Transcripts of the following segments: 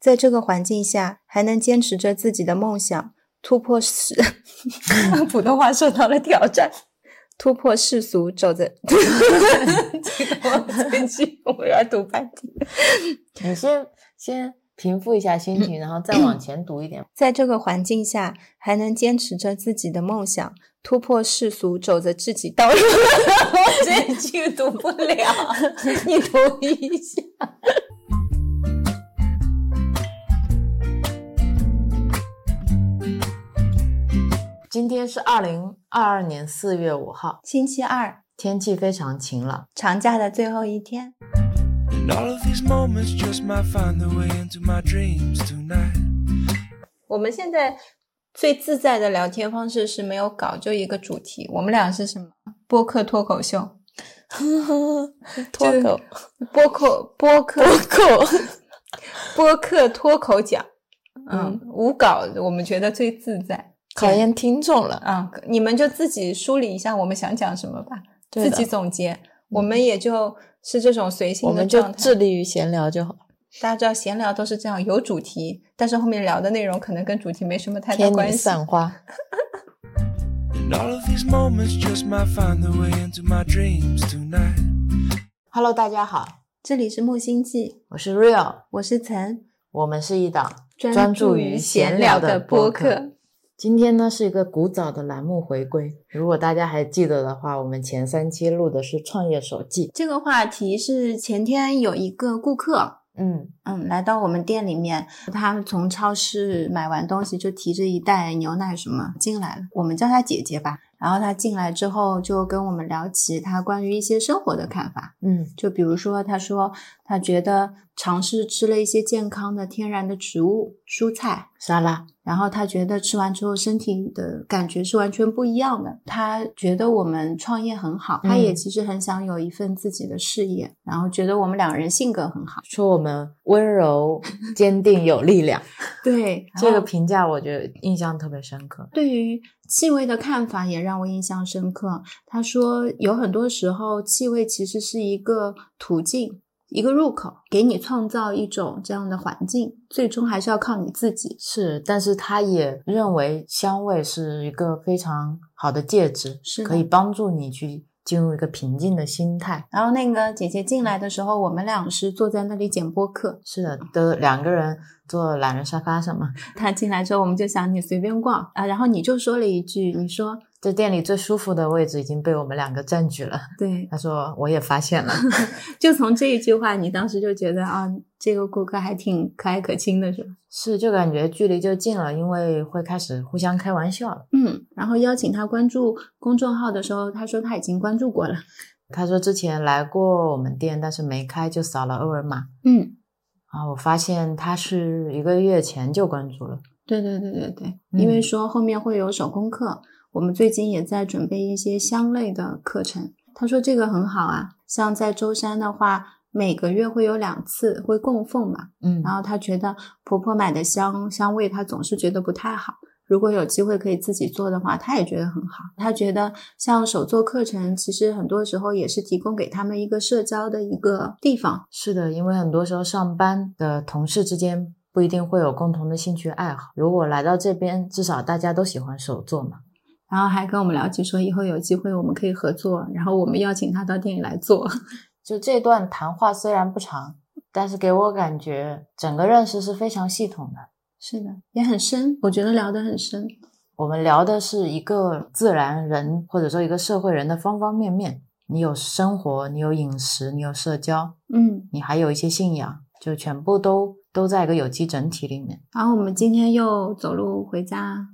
在这个环境下还能坚持着自己的梦想，突破世，普通话受到了挑战，突破世俗，走着。这个我最近我要读半天。你先先平复一下心情，然后再往前读一点。在这个环境下还能坚持着自己的梦想，突破世俗，走着自己道路。我这句读不了，你读一下。今天是二零二二年四月五号，星期二，天气非常晴朗。长假的最后一天。And all of these moments just might find their way into my dreams tonight. 我们现在最自在的聊天方式是没有稿，就一个主题。我们俩是什么？播客脱口秀，脱口播客 播客脱口，播客脱口讲。嗯，无稿我们觉得最自在。考验听众了。啊、你们就自己梳理一下我们想讲什么吧，自己总结。我们也就是这种随性我们就的状态。致力于闲聊就好，大家知道闲聊都是这样，有主题，但是后面聊的内容可能跟主题没什么太大关系。散花。And all of these moments just might find their way into my dreams tonight. Hello，大家好，这里是木星记，我是 Real，我是岑，我们是一档专专注于于闲闲聊的播客。今天呢是一个古早的栏目回归，如果大家还记得的话，我们前三期录的是创业手记。这个话题是前天有一个顾客，嗯，嗯，来到我们店里面，他从超市买完东西就提着一袋牛奶什么进来了，我们叫他姐姐吧。然后他进来之后就跟我们聊起他关于一些生活的看法，嗯，就比如说他说他觉得尝试吃了一些健康的天然的植物蔬菜，沙拉，然后他觉得吃完之后身体的感觉是完全不一样的。他觉得我们创业很好，他也嗯其实很想有一份自己的事业，然后觉得我们两个人性格很好。说我们温柔、坚定、有力量，对，这个评价我觉得印象特别深刻。对于气味的看法也让我印象深刻。他说，有很多时候气味其实是一个途径。一个入口，给你创造一种这样的环境，最终还是要靠你自己。是，但是他也认为香味是一个非常好的介质，是可以帮助你去进入一个平静的心态。然后那个姐姐进来的时候，我们俩是坐在那里剪播客。是的，都两个人坐懒人沙发上嘛。她进来之后，我们就想你随便逛啊，然后你就说了一句，你说这店里最舒服的位置已经被我们两个占据了。对，他说我也发现了，就从这一句话，你当时就觉得啊，这个顾客还挺可爱可亲的，是吧？是就感觉距离就近了，因为会开始互相开玩笑了。嗯，然后邀请他关注公众号的时候，他说他已经关注过了。他说之前来过我们店，但是没开，就扫了二维码。嗯，啊，我发现他是一个月前就关注了。对对对对对，因为嗯说后面会有手工课，我们最近也在准备一些香类的课程。他说这个很好啊，像在舟山的话，每个月会有两次会供奉嘛，嗯然后她觉得婆婆买的香香味，她总是觉得不太好。如果有机会可以自己做的话，她也觉得很好。她觉得像手作课程，其实很多时候也是提供给他们一个社交的一个地方。是的，因为很多时候上班的同事之间不一定会有共同的兴趣爱好。如果来到这边，至少大家都喜欢手作嘛。然后还跟我们聊起说，以后有机会我们可以合作，然后我们邀请他到店里来做。就这段谈话虽然不长，但是给我感觉整个认识是非常系统的。是的，也很深，我觉得聊得很深。我们聊的是一个自然人或者说一个社会人的方方面面。你有生活，你有饮食，你有社交，嗯，你还有一些信仰，就全部都都在一个有机整体里面。然后我们今天又走路回家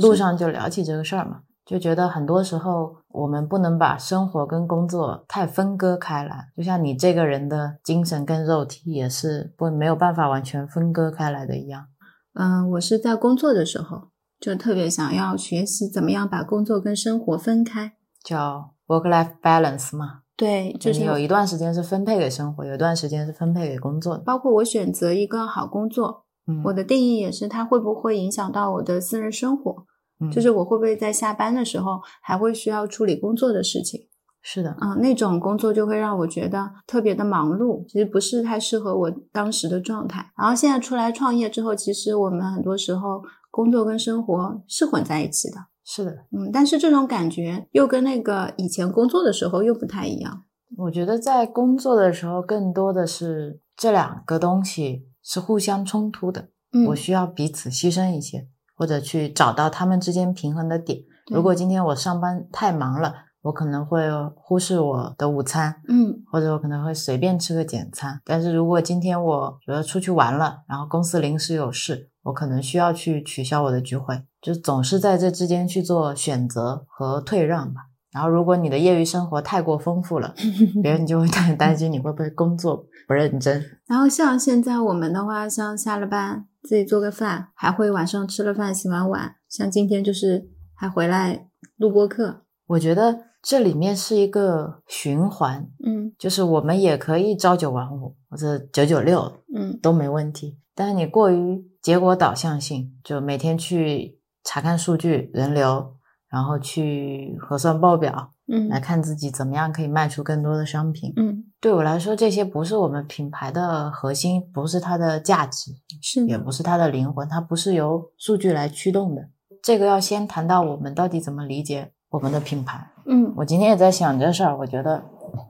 路上就聊起这个事儿嘛，就觉得很多时候我们不能把生活跟工作太分割开来，就像你这个人的精神跟肉体也是不没有办法完全分割开来的一样。嗯、我是在工作的时候就特别想要学习怎么样把工作跟生活分开。叫 work-life balance 嘛，对，就是有一段时间是分配给生活，有一段时间是分配给工作的。包括我选择一个好工作，嗯，我的定义也是它会不会影响到我的私人生活，嗯就是我会不会在下班的时候还会需要处理工作的事情。是的，嗯，那种工作就会让我觉得特别的忙碌，其实不是太适合我当时的状态。然后现在出来创业之后，其实我们很多时候工作跟生活是混在一起的，是的。嗯，但是这种感觉又跟那个以前工作的时候又不太一样。我觉得在工作的时候，更多的是这两个东西是互相冲突的，嗯，我需要彼此牺牲一些，或者去找到他们之间平衡的点。如果今天我上班太忙了，我可能会忽视我的午餐，嗯或者我可能会随便吃个简餐。但是如果今天我觉得出去玩了，然后公司临时有事，我可能需要去取消我的聚会，就总是在这之间去做选择和退让吧。然后，如果你的业余生活太过丰富了，别人就会担担心你会不会工作不认真。然后像现在我们的话，像下了班自己做个饭，还会晚上吃了饭洗完碗，像今天就是还回来录播课。我觉得这里面是一个循环，嗯就是我们也可以朝九晚五或者九九六嗯都没问题，但是你过于结果导向性，就每天去查看数据、人流，然后去核算报表，嗯来看自己怎么样可以卖出更多的商品。嗯，对我来说，这些不是我们品牌的核心，不是它的价值，是，也不是它的灵魂，它不是由数据来驱动的。这个要先谈到我们到底怎么理解我们的品牌。嗯我今天也在想这事儿，我觉得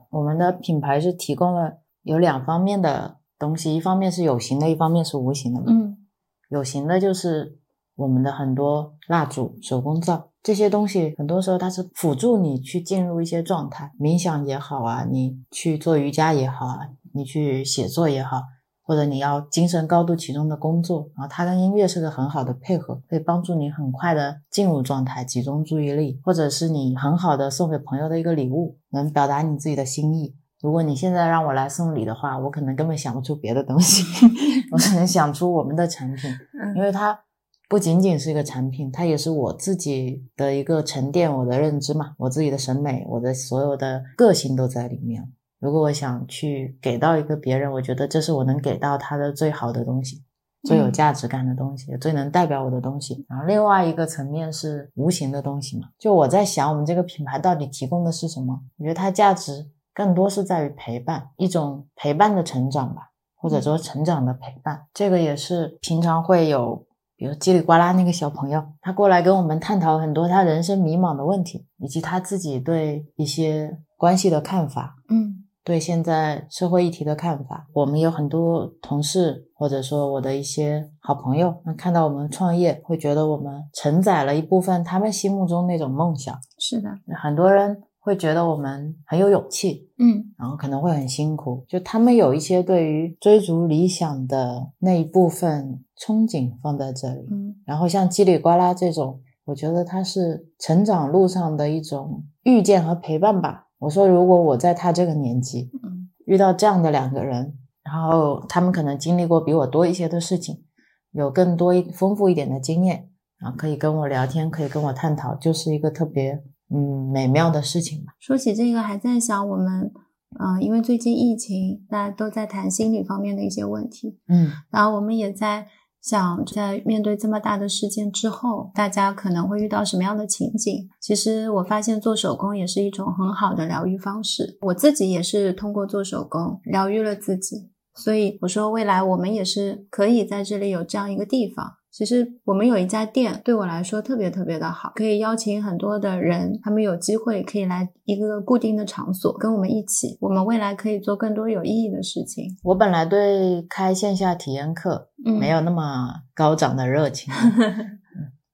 我们的品牌是提供了有两方面的东西，一方面是有形的，一方面是无形的嘛。嗯有形的就是我们的很多蜡烛、手工皂这些东西，很多时候它是辅助你去进入一些状态，冥想也好啊，你去做瑜伽也好啊，你去写作也好，或者你要精神高度集中的工作，然后它跟音乐是个很好的配合，可以帮助你很快的进入状态，集中注意力，或者是你很好的送给朋友的一个礼物，能表达你自己的心意。如果你现在让我来送礼的话，我可能根本想不出别的东西，我只能想出我们的产品，因嗯为它不仅仅是一个产品，它也是我自己的一个沉淀，我的认知嘛，我自己的审美，我的所有的个性都在里面。如果我想去给到一个别人，我觉得这是我能给到他的最好的东西，最有嗯价值感的东西，最能代表我的东西。然后另外一个层面是无形的东西嘛，就我在想我们这个品牌到底提供的是什么？我觉得它价值更多是在于陪伴，一种陪伴的成长吧，或者说成长的陪伴。这个也是平常会有，比如叽里呱啦那个小朋友，他过来跟我们探讨很多他人生迷茫的问题，以及他自己对一些关系的看法。嗯对现在社会议题的看法，我们有很多同事或者说我的一些好朋友，那看到我们创业，会觉得我们承载了一部分他们心目中那种梦想。是的，很多人会觉得我们很有勇气，嗯然后可能会很辛苦，就他们有一些对于追逐理想的那一部分憧憬放在这里。嗯然后像叽里呱啦这种，我觉得它是成长路上的一种遇见和陪伴吧。我说，如果我在他这个年纪嗯遇到这样的两个人，然后他们可能经历过比我多一些的事情，有更多一丰富一点的经验，然后可以跟我聊天，可以跟我探讨，就是一个特别嗯美妙的事情吧。说起这个，还在想我们，嗯、因为最近疫情，大家都在谈心理方面的一些问题，嗯然后我们也在想，在面对这么大的事件之后，大家可能会遇到什么样的情景？其实我发现做手工也是一种很好的疗愈方式，我自己也是通过做手工疗愈了自己，所以我说未来我们也是可以在这里有这样一个地方。其实我们有一家店，对我来说特别特别的好，可以邀请很多的人，他们有机会可以来一个固定的场所跟我们一起，我们未来可以做更多有意义的事情。我本来对开线下体验课嗯，没有那么高涨的热情，嗯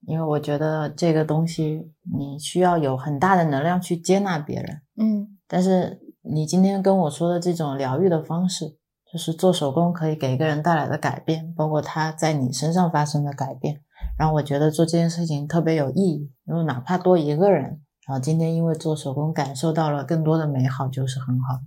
因为我觉得这个东西你需要有很大的能量去接纳别人。嗯但是你今天跟我说的这种疗愈的方式，就是做手工可以给一个人带来的改变，包括他在你身上发生的改变，让我觉得做这件事情特别有意义。因为哪怕多一个人，然后今天因为做手工感受到了更多的美好，就是很好。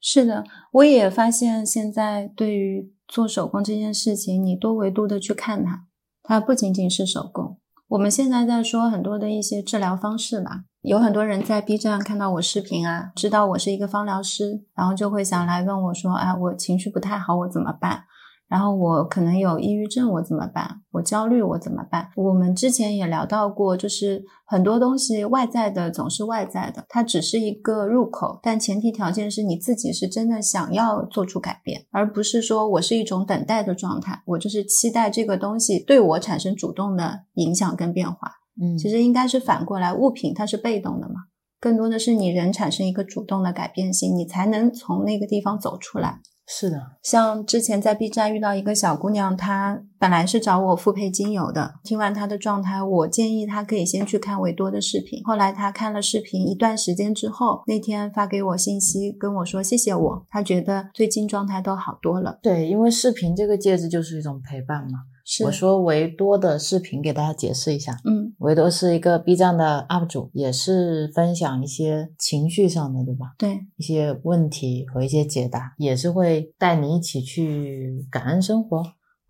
是的，我也发现现在对于做手工这件事情，你多维度的去看它，它不仅仅是手工。我们现在在说很多的一些治疗方式吧，有很多人在 B 站看到我视频啊，知道我是一个芳疗师，然后就会想来问我说，啊，我情绪不太好，我怎么办？然后我可能有抑郁症，我怎么办？我焦虑，我怎么办？我们之前也聊到过，就是很多东西外在的总是外在的，它只是一个入口，但前提条件是你自己是真的想要做出改变，而不是说我是一种等待的状态，我就是期待这个东西对我产生主动的影响跟变化。嗯，其实应该是反过来，物品它是被动的嘛，更多的是你人产生一个主动的改变性，你才能从那个地方走出来。是的，像之前在 B 站遇到一个小姑娘，她本来是找我复配精油的。听完她的状态，我建议她可以先去看维多的视频。后来她看了视频一段时间之后，那天发给我信息跟我说谢谢我，她觉得最近状态都好多了。对，因为视频这个介质就是一种陪伴嘛。是我说维多的视频给大家解释一下，嗯，维多是一个 B 站的 UP 主，也是分享一些情绪上的，对吧？对，一些问题和一些解答，也是会带你一起去感恩生活。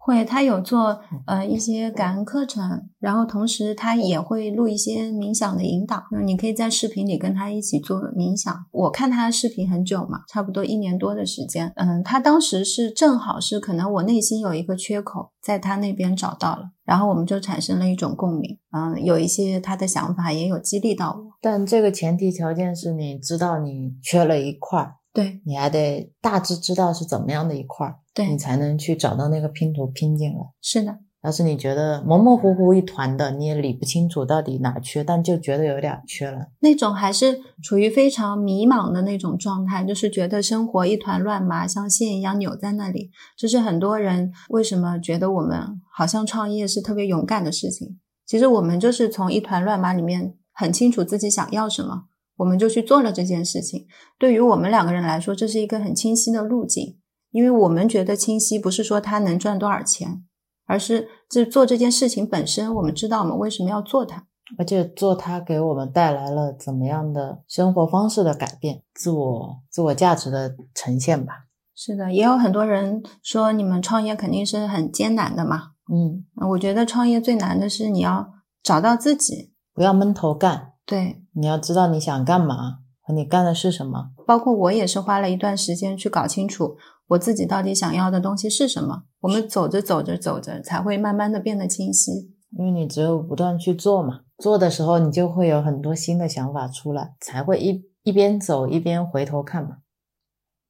会，他有做呃一些感恩课程，然后同时他也会录一些冥想的引导，嗯，你可以在视频里跟他一起做冥想。我看他的视频很久嘛，差不多一年多的时间，嗯，他当时是正好是可能我内心有一个缺口，在他那边找到了，然后我们就产生了一种共鸣，嗯，有一些他的想法也有激励到我，但这个前提条件是你知道你缺了一块儿，对你还得大致知道是怎么样的一块儿，对你，才能去找到那个拼图拼进来。是的，要是你觉得模模糊糊一团的，你也理不清楚到底哪缺，但就觉得有点缺了。那种还是处于非常迷茫的那种状态，就是觉得生活一团乱麻，像线一样扭在那里。就是很多人为什么觉得我们好像创业是特别勇敢的事情。其实我们就是从一团乱麻里面很清楚自己想要什么，我们就去做了这件事情。对于我们两个人来说，这是一个很清晰的路径，因为我们觉得清晰，不是说他能赚多少钱，而是这做这件事情本身，我们知道我们为什么要做它。而且做它给我们带来了怎么样的生活方式的改变，自我自我价值的呈现吧。是的，也有很多人说你们创业肯定是很艰难的嘛。嗯，呃我觉得创业最难的是你要找到自己，不要闷头干，对，你要知道你想干嘛和你干的是什么。包括我也是花了一段时间去搞清楚我自己到底想要的东西是什么。我们走着走着走着，才会慢慢的变得清晰。因为你只有不断去做嘛，做的时候你就会有很多新的想法出来，才会一一边走一边回头看嘛。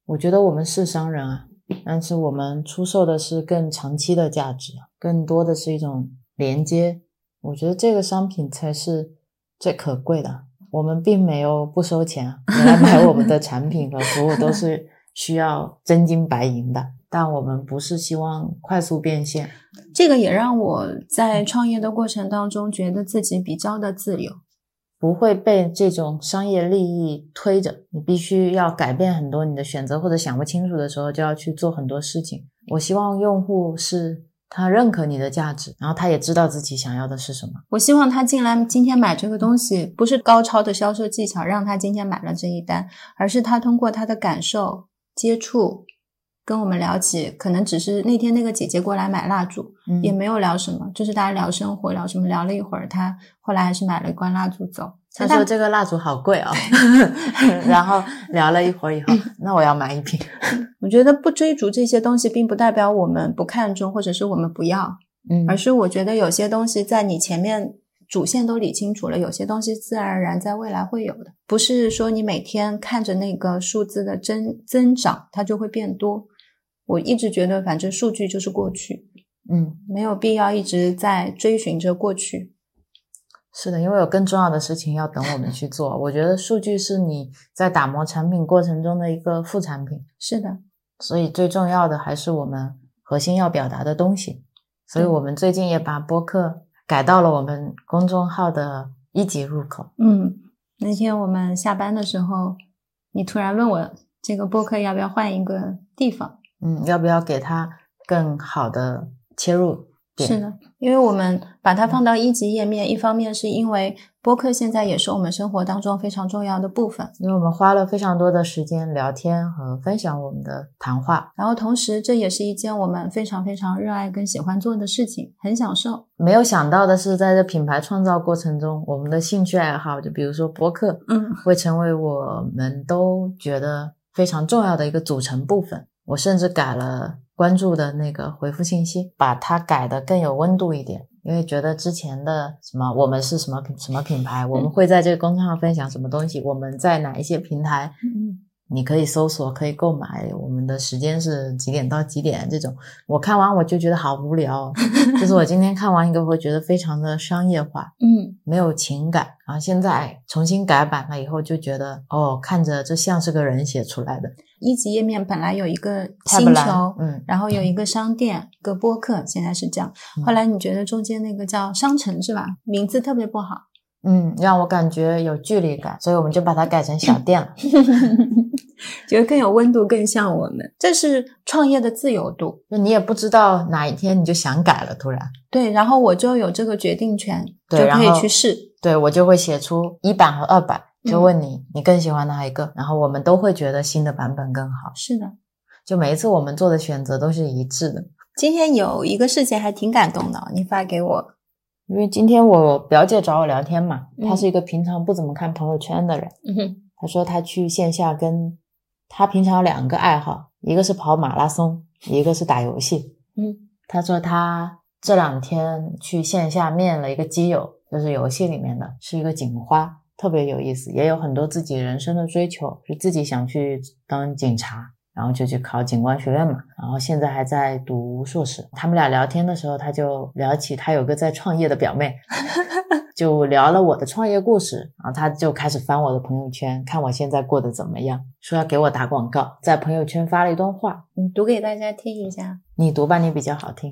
我觉得我们是商人啊，但是我们出售的是更长期的价值，更多的是一种连接。我觉得这个商品才是最可贵的。我们并没有不收钱啊，你来买我们的产品和服务都是需要真金白银的，但我们不是希望快速变现。这个也让我在创业的过程当中觉得自己比较的自由。不会被这种商业利益推着，你必须要改变很多你的选择，或者想不清楚的时候就要去做很多事情。我希望用户是他认可你的价值，然后他也知道自己想要的是什么。我希望他进来今天买这个东西，不是高超的销售技巧让他今天买了这一单，而是他通过他的感受、接触，跟我们聊起，可能只是那天那个姐姐过来买蜡烛，嗯也没有聊什么，就是大家聊生活，聊什么，聊了一会儿，他后来还是买了一罐蜡烛走。他说这个蜡烛好贵哦，然后聊了一会儿以后，那我要买一瓶。我觉得不追逐这些东西，并不代表我们不看重，或者是我们不要，嗯而是我觉得有些东西在你前面主线都理清楚了，有些东西自然而然在未来会有的，不是说你每天看着那个数字的增增长，它就会变多。我一直觉得，反正数据就是过去，嗯，没有必要一直在追寻着过去。是的，因为有更重要的事情要等我们去做。我觉得数据是你在打磨产品过程中的一个副产品。是的，所以最重要的还是我们核心要表达的东西。所以我们最近也把播客改到了我们公众号的一级入口。嗯，那天我们下班的时候，你突然问我这个播客要不要换一个地方。嗯，要不要给它更好的切入点？是的，因为我们把它放到一级页面，一方面是因为播客现在也是我们生活当中非常重要的部分，因为我们花了非常多的时间聊天和分享我们的谈话，然后同时这也是一件我们非常非常热爱跟喜欢做的事情，很享受。没有想到的是，在这品牌创造过程中，我们的兴趣爱好，就比如说播客，嗯，会成为我们都觉得非常重要的一个组成部分。我甚至改了关注的那个回复信息，把它改的更有温度一点。因为觉得之前的什么我们是什么品什么品牌，我们会在这个公众号分享什么东西，我们在哪一些平台，嗯你可以搜索，可以购买。我们的时间是几点到几点？这种我看完我就觉得好无聊哦，就是我今天看完一个，会觉得非常的商业化，嗯没有情感。然后现在重新改版了以后，就觉得哦，看着这像是个人写出来的。一级页面本来有一个星球，嗯，然后有一个商店，一个播客，现在是这样。嗯后来你觉得中间那个叫商城是吧？名字特别不好，嗯，让我感觉有距离感，所以我们就把它改成小店了。觉得更有温度，更像我们。这是创业的自由度，就你也不知道哪一天你就想改了，突然，对。然后我就有这个决定权，就可以去试。对我就会写出一版和二版，就嗯问你、你更喜欢哪一个，然后我们都会觉得新的版本更好。是的，就每一次我们做的选择都是一致的。今天有一个事情还挺感动的，你发给我。因为今天我表姐找我聊天嘛，嗯她是一个平常不怎么看朋友圈的人。嗯哼，她说她去线下跟她平常有两个爱好，一个是跑马拉松，一个是打游戏。嗯她说她这两天去线下面了一个基友，就是游戏里面的，是一个警花，特别有意思，也有很多自己人生的追求，是自己想去当警察。然后就去考警官学院嘛，然后现在还在读硕士。他们俩聊天的时候，他就聊起他有个在创业的表妹，就聊了我的创业故事。然后他就开始翻我的朋友圈，看我现在过得怎么样，说要给我打广告，在朋友圈发了一段话，你读给大家听一下。你读吧，你比较好听。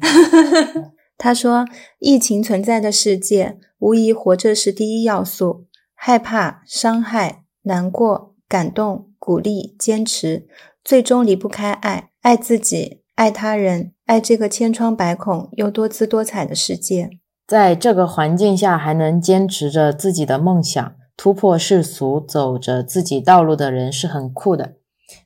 他说：“疫情存在的世界，无疑活着是第一要素。害怕、伤害、难过、感动、鼓励、坚持，最终离不开爱。爱自己，爱他人，爱这个千疮百孔又多姿多彩的世界。在这个环境下还能坚持着自己的梦想，突破世俗，走着自己道路的人是很酷的。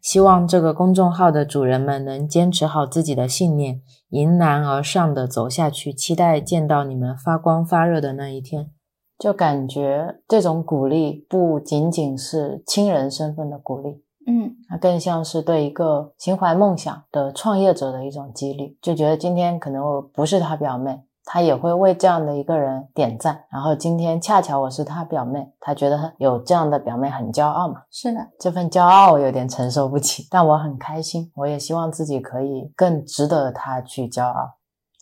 希望这个公众号的主人们能坚持好自己的信念，迎难而上的走下去。期待见到你们发光发热的那一天。就感觉这种鼓励不仅仅是亲人身份的鼓励，嗯它更像是对一个心怀梦想的创业者的一种激励。就觉得今天可能我不是他表妹，他也会为这样的一个人点赞。然后今天恰巧我是他表妹，他觉得有这样的表妹很骄傲嘛。是的，这份骄傲我有点承受不起，但我很开心。我也希望自己可以更值得他去骄傲。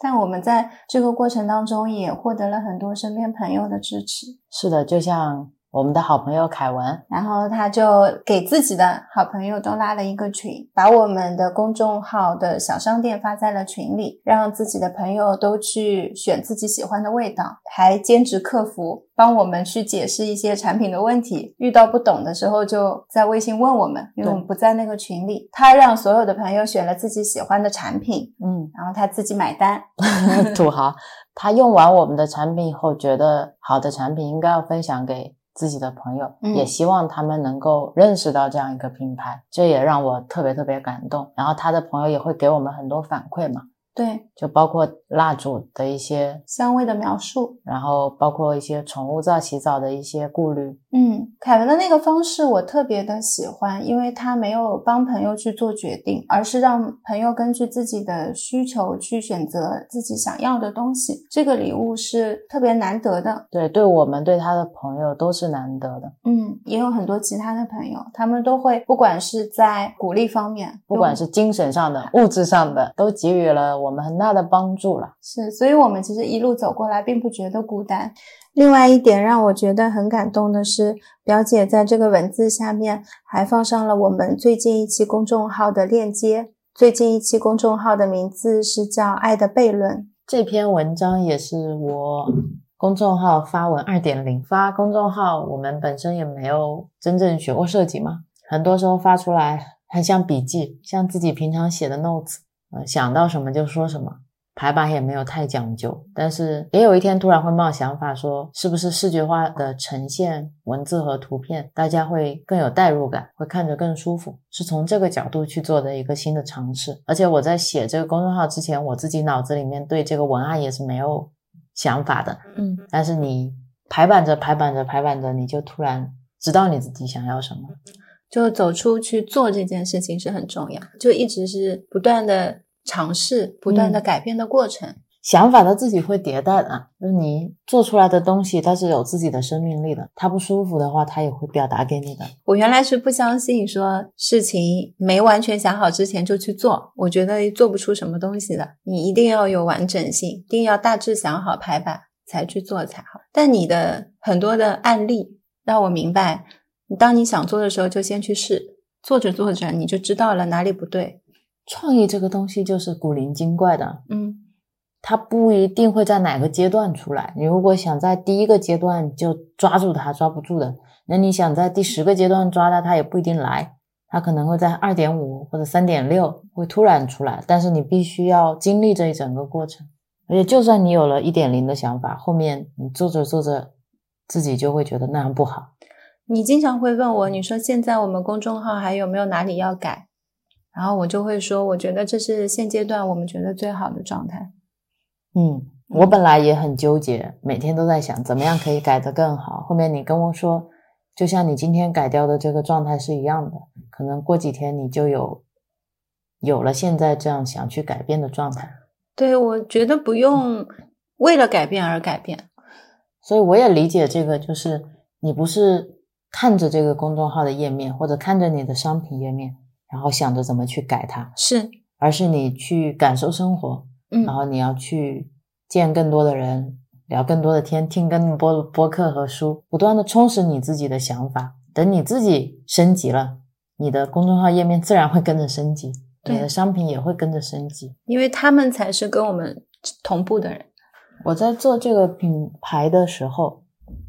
但我们在这个过程当中也获得了很多身边朋友的支持。是的，就像我们的好朋友凯文，然后他就给自己的好朋友都拉了一个群，把我们的公众号的小商店发在了群里，让自己的朋友都去选自己喜欢的味道，还兼职客服，帮我们去解释一些产品的问题。遇到不懂的时候，就在微信问我们，因为我们不在那个群里。他让所有的朋友选了自己喜欢的产品，嗯，然后他自己买单。土豪，他用完我们的产品以后，觉得好的产品应该要分享给自己的朋友，嗯也希望他们能够认识到这样一个品牌，这也让我特别特别感动。然后他的朋友也会给我们很多反馈嘛，对就包括蜡烛的一些，香味的描述，然后包括一些宠物皂洗澡的一些顾虑。嗯，凯文的那个方式我特别的喜欢，因为他没有帮朋友去做决定，而是让朋友根据自己的需求去选择自己想要的东西。这个礼物是特别难得的。对，对我们对他的朋友都是难得的，嗯，也有很多其他的朋友，他们都会不管是在鼓励方面，不管是精神上的、物质上的，都给予了我们很大的帮助了。是，所以我们其实一路走过来，并不觉得孤单。另外一点让我觉得很感动的是，表姐在这个文字下面还放上了我们最近一期公众号的链接。最近一期公众号的名字是叫《爱的悖论》。这篇文章也是我公众号发文二点零。发公众号，我们本身也没有真正学过设计嘛，很多时候发出来很像笔记，像自己平常写的 notes，呃，想到什么就说什么。排版也没有太讲究，但是也有一天突然会冒想法说，是不是视觉化的呈现文字和图片，大家会更有代入感，会看着更舒服，是从这个角度去做的一个新的尝试。而且我在写这个公众号之前，我自己脑子里面对这个文案也是没有想法的，嗯，但是你排版着排版着排版着，你就突然知道你自己想要什么。就走出去做这件事情是很重要，就一直是不断的尝试、不断的改变的过程。想法它自己会迭代的，就是你做出来的东西，它是有自己的生命力的。它不舒服的话，它也会表达给你的。我原来是不相信说事情没完全想好之前就去做，我觉得做不出什么东西的。你一定要有完整性，一定要大致想好排版才去做才好。但你的很多的案例让我明白，当你想做的时候就先去试，做着做着你就知道了哪里不对。创意这个东西就是古灵精怪的，嗯。它不一定会在哪个阶段出来。你如果想在第一个阶段就抓住它，抓不住的。那你想在第十个阶段抓它，它也不一定来。它可能会在二点五或者三点六会突然出来，但是你必须要经历这一整个过程。而且，就算你有了一点零的想法，后面你做着做着，自己就会觉得那样不好。你经常会问我，你说现在我们公众号还有没有哪里要改？然后我就会说，我觉得这是现阶段我们觉得最好的状态。嗯，我本来也很纠结，每天都在想怎么样可以改得更好。后面你跟我说，就像你今天改掉的这个状态是一样的，可能过几天你就有有了现在这样想去改变的状态。对，我觉得不用为了改变而改变。所以我也理解这个，就是你不是看着这个公众号的页面，或者看着你的商品页面，然后想着怎么去改它，是，而是你去感受生活。嗯然后你要去见更多的人，聊更多的天，听更多播客和书，不断的充实你自己的想法。等你自己升级了，你的公众号页面自然会跟着升级，你的商品也会跟着升级，因为他们才是跟我们同步的人。我在做这个品牌的时候，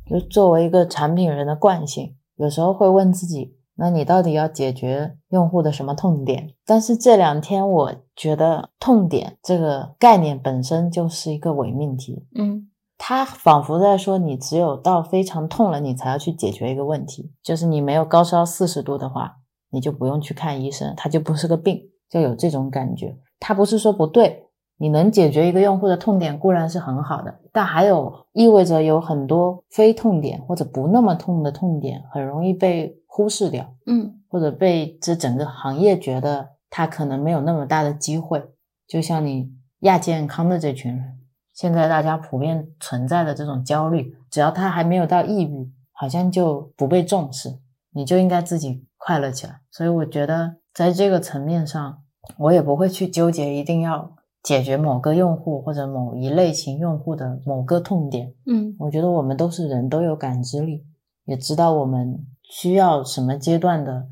就作为一个产品人的惯性，有时候会问自己。那你到底要解决用户的什么痛点？但是这两天我觉得痛点这个概念本身就是一个伪命题。嗯，它仿佛在说你只有到非常痛了，你才要去解决一个问题。就是你没有高烧四十度的话，你就不用去看医生，它就不是个病，就有这种感觉。它不是说不对，你能解决一个用户的痛点固然是很好的，但还有意味着有很多非痛点或者不那么痛的痛点，很容易被。忽视掉，嗯，或者被这整个行业觉得他可能没有那么大的机会，就像你亚健康的这群人，现在大家普遍存在的这种焦虑，只要他还没有到抑郁，好像就不被重视，你就应该自己快乐起来。所以我觉得在这个层面上，我也不会去纠结一定要解决某个用户或者某一类型用户的某个痛点。嗯，我觉得我们都是人，都有感知力，也知道我们。需要什么阶段的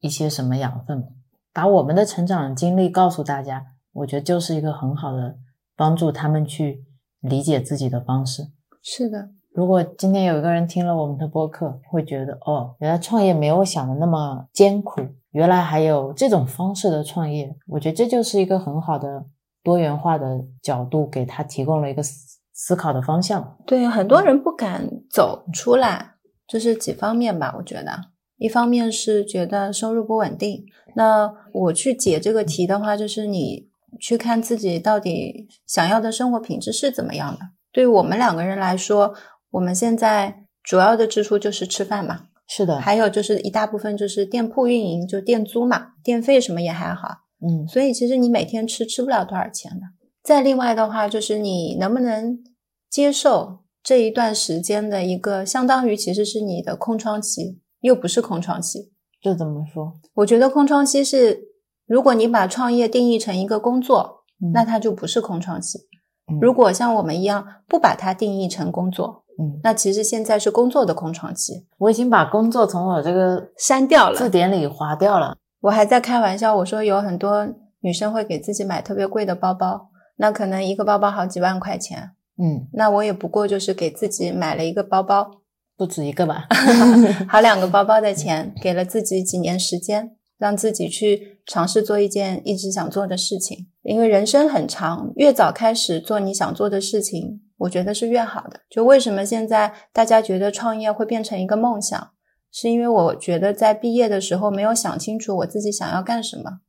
一些什么养分，把我们的成长经历告诉大家，我觉得就是一个很好的帮助他们去理解自己的方式。是的，如果今天有一个人听了我们的播客，会觉得哦，原来创业没有我想的那么艰苦，原来还有这种方式的创业，我觉得这就是一个很好的多元化的角度，给他提供了一个思思考的方向。对，很多人不敢走出来。这是几方面吧？我觉得，一方面是觉得收入不稳定。那我去解这个题的话，就是你去看自己到底想要的生活品质是怎么样的。对于我们两个人来说，我们现在主要的支出就是吃饭嘛，是的，还有就是一大部分就是店铺运营，就店租嘛，电费什么也还好。嗯，所以其实你每天吃吃不了多少钱的。再另外的话，就是你能不能接受？这一段时间的一个相当于其实是你的空窗期，又不是空窗期，这怎么说？我觉得空窗期是，如果你把创业定义成一个工作，那它就不是空窗期。如果像我们一样不把它定义成工作，嗯，那其实现在是工作的空窗期。我已经把工作从我这个删掉了，字典里划掉了。我还在开玩笑，我说有很多女生会给自己买特别贵的包包，那可能一个包包好几万块钱。嗯，那我也不过就是给自己买了一个包包，不止一个吧 好两个包包的钱，给了自己几年时间，让自己去尝试做一件一直想做的事情。因为人生很长，越早开始做你想做的事情，我觉得是越好的。就为什么现在大家觉得创业会变成一个梦想，是因为我觉得在毕业的时候没有想清楚我自己想要干什么。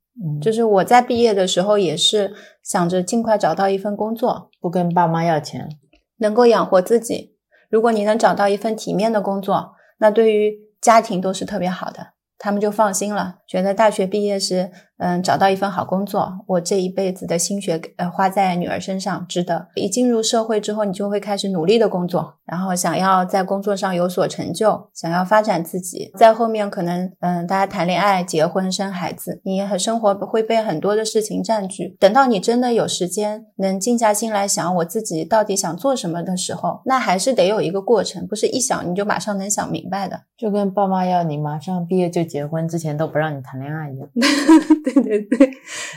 就是我在毕业的时候也是想着尽快找到一份工作，不跟爸妈要钱，能够养活自己。如果你能找到一份体面的工作，那对于家庭都是特别好的。他们就放心了，觉得大学毕业时，嗯，找到一份好工作，我这一辈子的心血呃花在女儿身上值得。一进入社会之后，你就会开始努力的工作，然后想要在工作上有所成就，想要发展自己。在后面可能，嗯，大家谈恋爱、结婚、生孩子，你和生活会被很多的事情占据。等到你真的有时间，能静下心来想我自己到底想做什么的时候，那还是得有一个过程，不是一想你就马上能想明白的。就跟爸妈要你马上毕业就结婚之前都不让你谈恋爱一样。对 对 对对，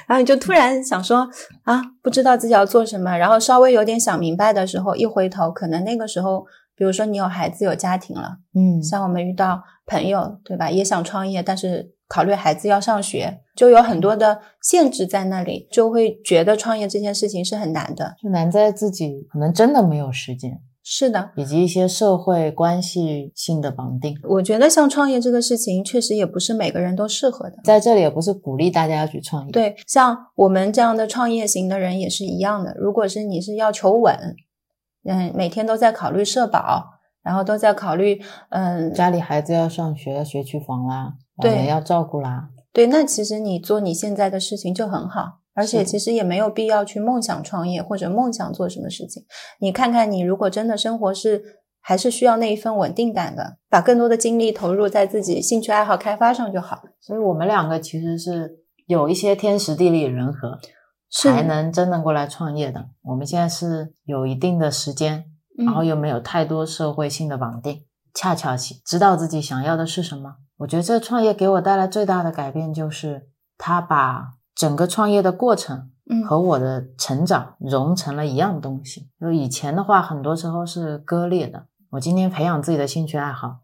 然后你就突然想说啊，不知道自己要做什么，然后稍微有点想明白的时候，一回头，可能那个时候，比如说你有孩子有家庭了，嗯像我们遇到朋友，对吧？也想创业，但是考虑孩子要上学，就有很多的限制在那里，就会觉得创业这件事情是很难的。就难在自己可能真的没有时间，是的，以及一些社会关系性的绑定。我觉得像创业这个事情，确实也不是每个人都适合的。在这里也不是鼓励大家要去创业，，对，像我们这样的创业型的人也是一样的。如果是你是要求稳，嗯，每天都在考虑社保，然后都在考虑，嗯，家里孩子要上学，要学区房啦，对要照顾啦，对，那其实你做你现在的事情就很好，而且其实也没有必要去梦想创业或者梦想做什么事情。你看看，你如果真的生活是还是需要那一份稳定感的，把更多的精力投入在自己兴趣爱好开发上就好。所以我们两个其实是有一些天时地利人和，是才能真的过来创业的。我们现在是有一定的时间，嗯然后又没有太多社会性的绑定，恰巧其知道自己想要的是什么。我觉得这创业给我带来最大的改变就是，他把整个创业的过程嗯和我的成长融成了一样东西。就以前的话，很多时候是割裂的。我今天培养自己的兴趣爱好，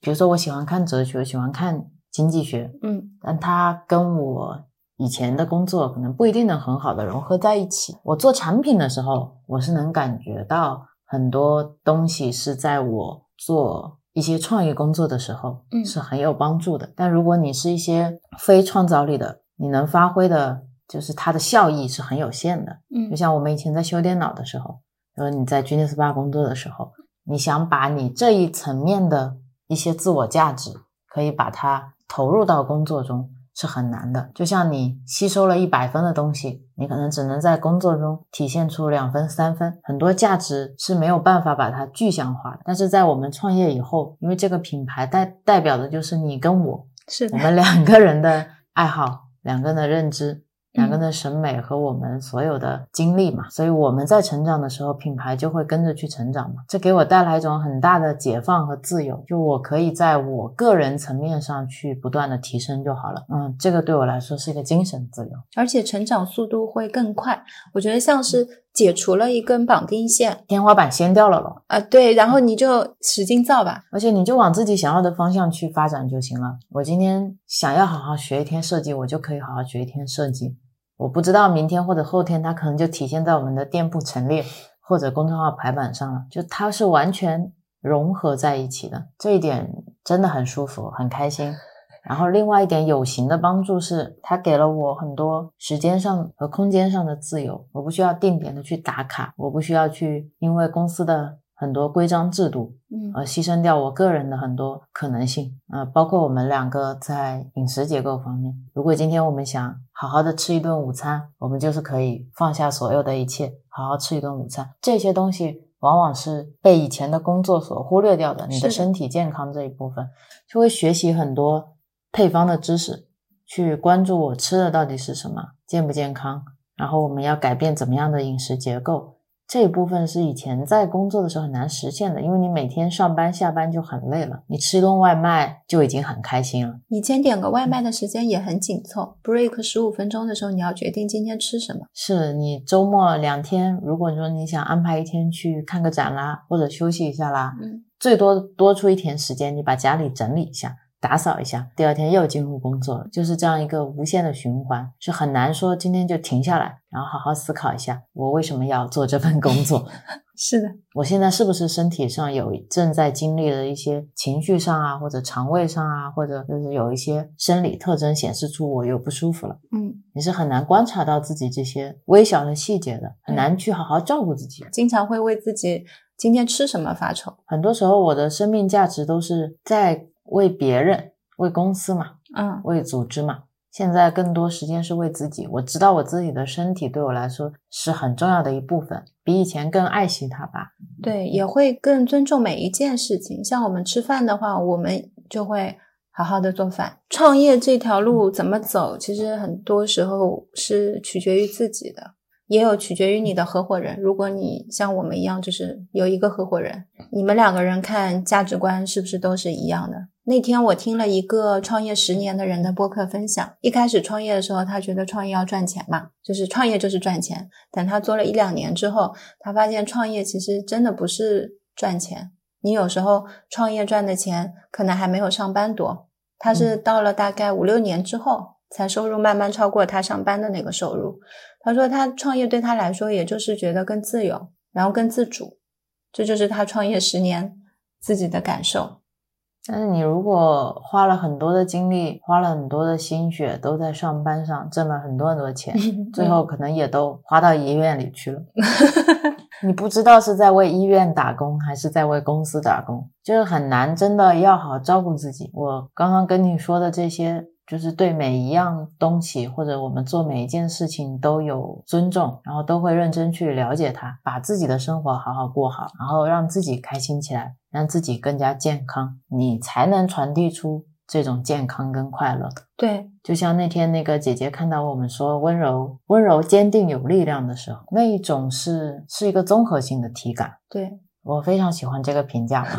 比如说我喜欢看哲学，喜欢看经济学，嗯但它跟我以前的工作可能不一定能很好的融合在一起。我做产品的时候，我是能感觉到很多东西是在我做一些创业工作的时候，嗯是很有帮助的。但如果你是一些非创造力的，你能发挥的，就是它的效益是很有限的。嗯就嗯像我们以前在修电脑的时候，呃，你在 Genius Bar 工作的时候，你想把你这一层面的一些自我价值，可以把它投入到工作中是很难的。就像你吸收了一百分的东西，你可能只能在工作中体现出两分、三分，很多价值是没有办法把它具象化的。但是在我们创业以后，因为这个品牌代代表的就是你跟我，是的我，们两个人的爱好、两个人的认知、两个人的审美和我们所有的经历嘛，所以我们在成长的时候，品牌就会跟着去成长嘛。这给我带来一种很大的解放和自由，就我可以在我个人层面上去不断的提升就好了。嗯，这个对我来说是一个精神自由。而且成长速度会更快。我觉得像是解除了一根绑定线天花板掀掉了咯，啊、对，然后你就使劲造吧。而且你就往自己想要的方向去发展就行了。我今天想要好好学一天设计，我就可以好好学一天设计。我不知道明天或者后天，它可能就体现在我们的店铺陈列或者公众号排版上了，就它是完全融合在一起的，这一点真的很舒服，很开心。然后另外一点有形的帮助是，它给了我很多时间上和空间上的自由，我不需要定点的去打卡，我不需要去因为公司的很多规章制度嗯而牺牲掉我个人的很多可能性，呃，包括我们两个在饮食结构方面。如果今天我们想好好的吃一顿午餐，我们就是可以放下所有的一切，好好吃一顿午餐。这些东西往往是被以前的工作所忽略掉的，你的身体健康这一部分，就会学习很多配方的知识，去关注我吃的到底是什么，健不健康，然后我们要改变怎么样的饮食结构。这一部分是以前在工作的时候很难实现的，因为你每天上班下班就很累了，你吃一顿外卖就已经很开心了。以前点个外卖的时间也很紧凑，break 十五分钟的时候，你要决定今天吃什么。是你周末两天，如果说你想安排一天去看个展啦，或者休息一下啦，嗯，最多多出一天时间，你把家里整理一下，打扫一下，第二天又进入工作了，就是这样一个无限的循环，是很难说今天就停下来，然后好好思考一下，我为什么要做这份工作。是的，我现在是不是身体上有正在经历了一些情绪上啊，或者肠胃上啊，或者就是有一些生理特征显示出我有不舒服了？嗯，你是很难观察到自己这些微小的细节的，很难去好好照顾自己。经常会为自己今天吃什么发愁。很多时候，我的生命价值都是在为别人、为公司嘛，嗯为组织嘛。现在更多时间是为自己。我知道我自己的身体对我来说是很重要的一部分，比以前更爱惜它吧。对，也会更尊重每一件事情。像我们吃饭的话，我们就会好好的做饭。创业这条路怎么走，其实很多时候是取决于自己的，也有取决于你的合伙人。如果你像我们一样，就是有一个合伙人，你们两个人看价值观是不是都是一样的？那天我听了一个创业十年的人的播客分享，一开始创业的时候，他觉得创业要赚钱嘛，就是创业就是赚钱。等他做了一两年之后，他发现创业其实真的不是赚钱，你有时候创业赚的钱可能还没有上班多，他是到了大概五六年之后，才收入慢慢超过他上班的那个收入。他说他创业对他来说，也就是觉得更自由，然后更自主，这就是他创业十年自己的感受。但是你如果花了很多的精力，花了很多的心血，都在上班上挣了很多很多钱，最后可能也都花到医院里去了。你不知道是在为医院打工，还是在为公司打工，就是很难，真的要好好照顾自己。我刚刚跟你说的这些，就是对每一样东西或者我们做每一件事情都有尊重，然后都会认真去了解它，把自己的生活好好过好，然后让自己开心起来，让自己更加健康，你才能传递出这种健康跟快乐。对，就像那天那个姐姐看到我们说温柔、温柔、坚定、有力量的时候，那一种是是一个综合性的体感。对，我非常喜欢这个评价嘛。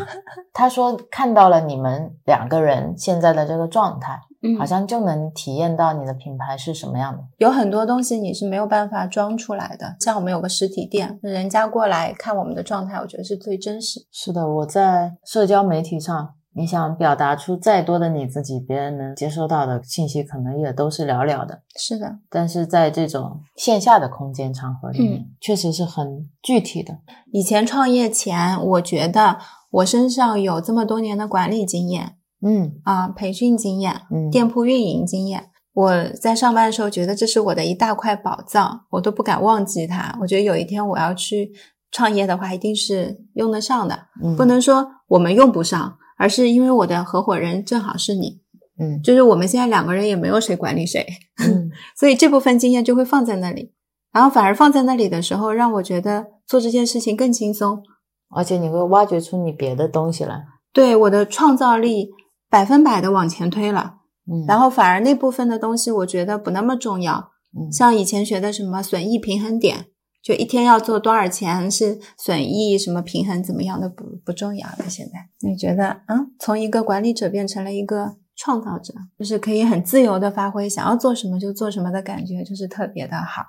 她说看到了你们两个人现在的这个状态，嗯好像就能体验到你的品牌是什么样的。有很多东西你是没有办法装出来的。像我们有个实体店，人家过来看我们的状态，我觉得是最真实。是的，我在社交媒体上，你想表达出再多的你自己，别人能接收到的信息可能也都是寥寥的。是的，但是在这种线下的空间场合里面，嗯确实是很具体的。以前创业前，我觉得我身上有这么多年的管理经验嗯。啊、培训经验、嗯，店铺运营经验。我在上班的时候觉得这是我的一大块宝藏，我都不敢忘记它。我觉得有一天我要去创业的话，一定是用得上的，嗯。不能说我们用不上，而是因为我的合伙人正好是你，嗯。就是我们现在两个人也没有谁管理谁，嗯。所以这部分经验就会放在那里，然后反而放在那里的时候，让我觉得做这件事情更轻松，而且你会挖掘出你别的东西来。对我的创造力百分百的往前推了。嗯，然后反而那部分的东西，我觉得不那么重要。嗯像以前学的什么损益平衡点，就一天要做多少钱是损益什么平衡怎么样的不不重要了。现在你觉得，嗯，从一个管理者变成了一个创造者，就是可以很自由的发挥，想要做什么就做什么的感觉，就是特别的好。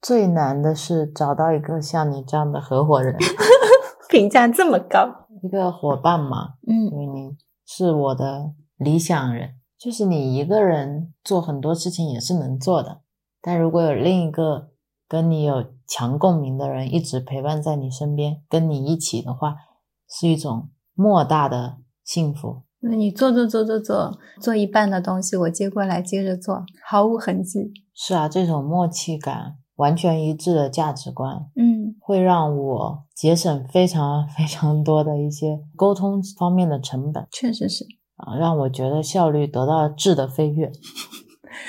最难的是找到一个像你这样的合伙人，评价这么高，一个伙伴嘛，嗯因为你是我的理想人。就是你一个人做很多事情也是能做的，但如果有另一个跟你有强共鸣的人一直陪伴在你身边，跟你一起的话，是一种莫大的幸福。那你做做做做做做一半的东西，我接过来接着做，毫无痕迹。是啊，这种默契感、完全一致的价值观，嗯会让我节省非常 非常多的一些沟通方面的成本确实是。啊，让我觉得效率得到了质的飞跃。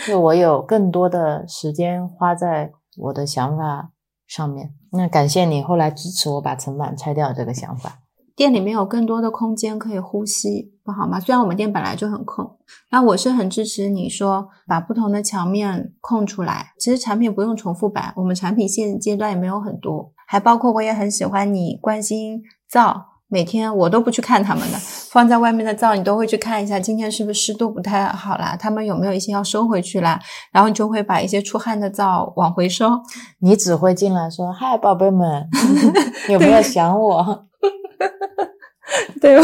就我有更多的时间花在我的想法上面。那感谢你后来支持我把层板拆掉这个想法。店里面有更多的空间可以呼吸，不好吗？虽然我们店本来就很空，那我是很支持你说把不同的墙面空出来。其实产品不用重复摆，我们产品现阶段也没有很多，还包括我也很喜欢你关心灶，每天我都不去看他们的，放在外面的灶你都会去看一下，今天是不是湿度不太好啦？他们有没有一些要收回去啦？然后你就会把一些出汗的灶往回收。你只会进来说：“嗨，宝贝们，有没有想我 对，我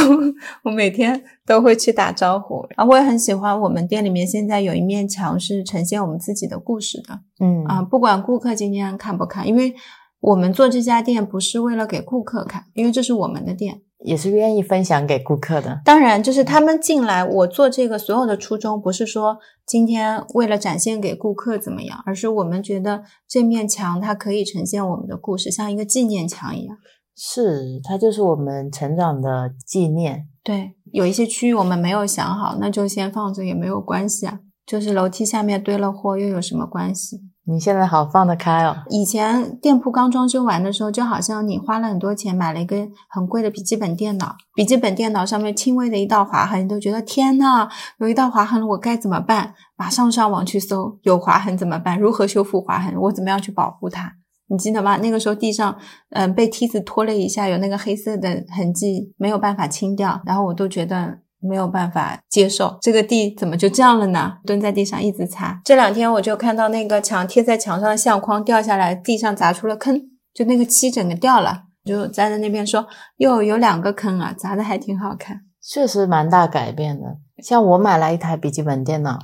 我每天都会去打招呼，然后我也很喜欢我们店里面现在有一面墙是呈现我们自己的故事的？”嗯啊，不管顾客今天看不看，因为我们做这家店不是为了给顾客看，因为这是我们的店。也是愿意分享给顾客的。当然，就是他们进来，我做这个所有的初衷不是说今天为了展现给顾客怎么样，而是我们觉得这面墙它可以呈现我们的故事，像一个纪念墙一样。是，它就是我们成长的纪念。对，有一些区域我们没有想好，那就先放着也没有关系啊。就是楼梯下面堆了货，又有什么关系？你现在好放得开哦。以前店铺刚装修完的时候，就好像你花了很多钱买了一个很贵的笔记本电脑，笔记本电脑上面轻微的一道划痕，你都觉得天呐，有一道划痕了，我该怎么办？马上上网去搜有划痕怎么办？如何修复划痕？我怎么样去保护它？你记得吗？那个时候地上，嗯，被梯子拖了一下，有那个黑色的痕迹，没有办法清掉，然后我都觉得。没有办法接受这个地怎么就这样了呢？蹲在地上一直擦。这两天我就看到那个墙贴在墙上的相框掉下来，地上砸出了坑，就那个漆整个掉了。就站在那边说，哟，有两个坑啊，砸的还挺好看，确实蛮大改变的。像我买来一台笔记本电脑，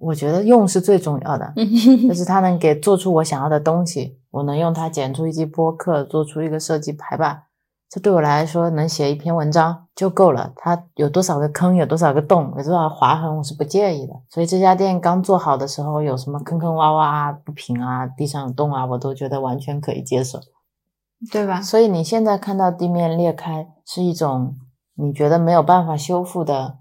我觉得用是最重要的，就是它能给做出我想要的东西，我能用它剪出一集播客，做出一个设计排版。这对我来说，能写一篇文章就够了。它有多少个坑，有多少个洞，有多少划痕，我是不介意的。所以这家店刚做好的时候，有什么坑坑洼洼啊、不平啊、地上有洞啊，我都觉得完全可以接受，对吧？所以你现在看到地面裂开，是一种你觉得没有办法修复的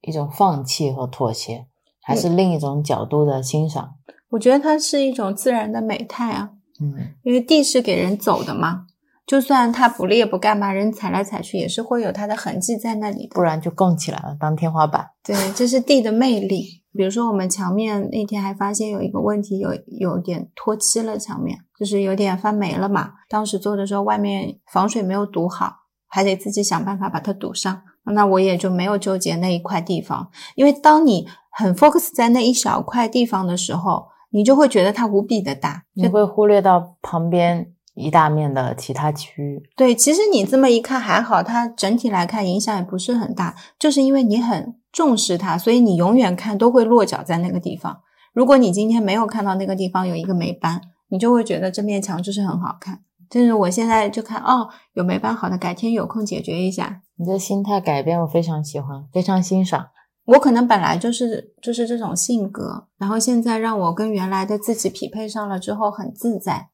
一种放弃和妥协，还是另一种角度的欣赏？我觉得它是一种自然的美态啊。嗯，因为地是给人走的嘛。就算它不裂不干嘛，人踩来踩去也是会有它的痕迹在那里的，不然就供起来了当天花板。对，这是地的魅力。比如说我们墙面那天还发现有一个问题，有有点脱漆了，墙面就是有点发霉了嘛。当时做的时候外面防水没有堵好，还得自己想办法把它堵上。那我也就没有纠结那一块地方，因为当你很 focus 在那一小块地方的时候，你就会觉得它无比的大，你会忽略到旁边。一大面的其他区域，对，其实你这么一看还好，它整体来看影响也不是很大，就是因为你很重视它，所以你永远看都会落脚在那个地方。如果你今天没有看到那个地方有一个霉斑，你就会觉得这面墙就是很好看。就是我现在就看哦，有霉斑，好的，改天有空解决一下。你的心态改变，我非常喜欢，非常欣赏。我可能本来就是就是这种性格，然后现在让我跟原来的自己匹配上了之后，很自在。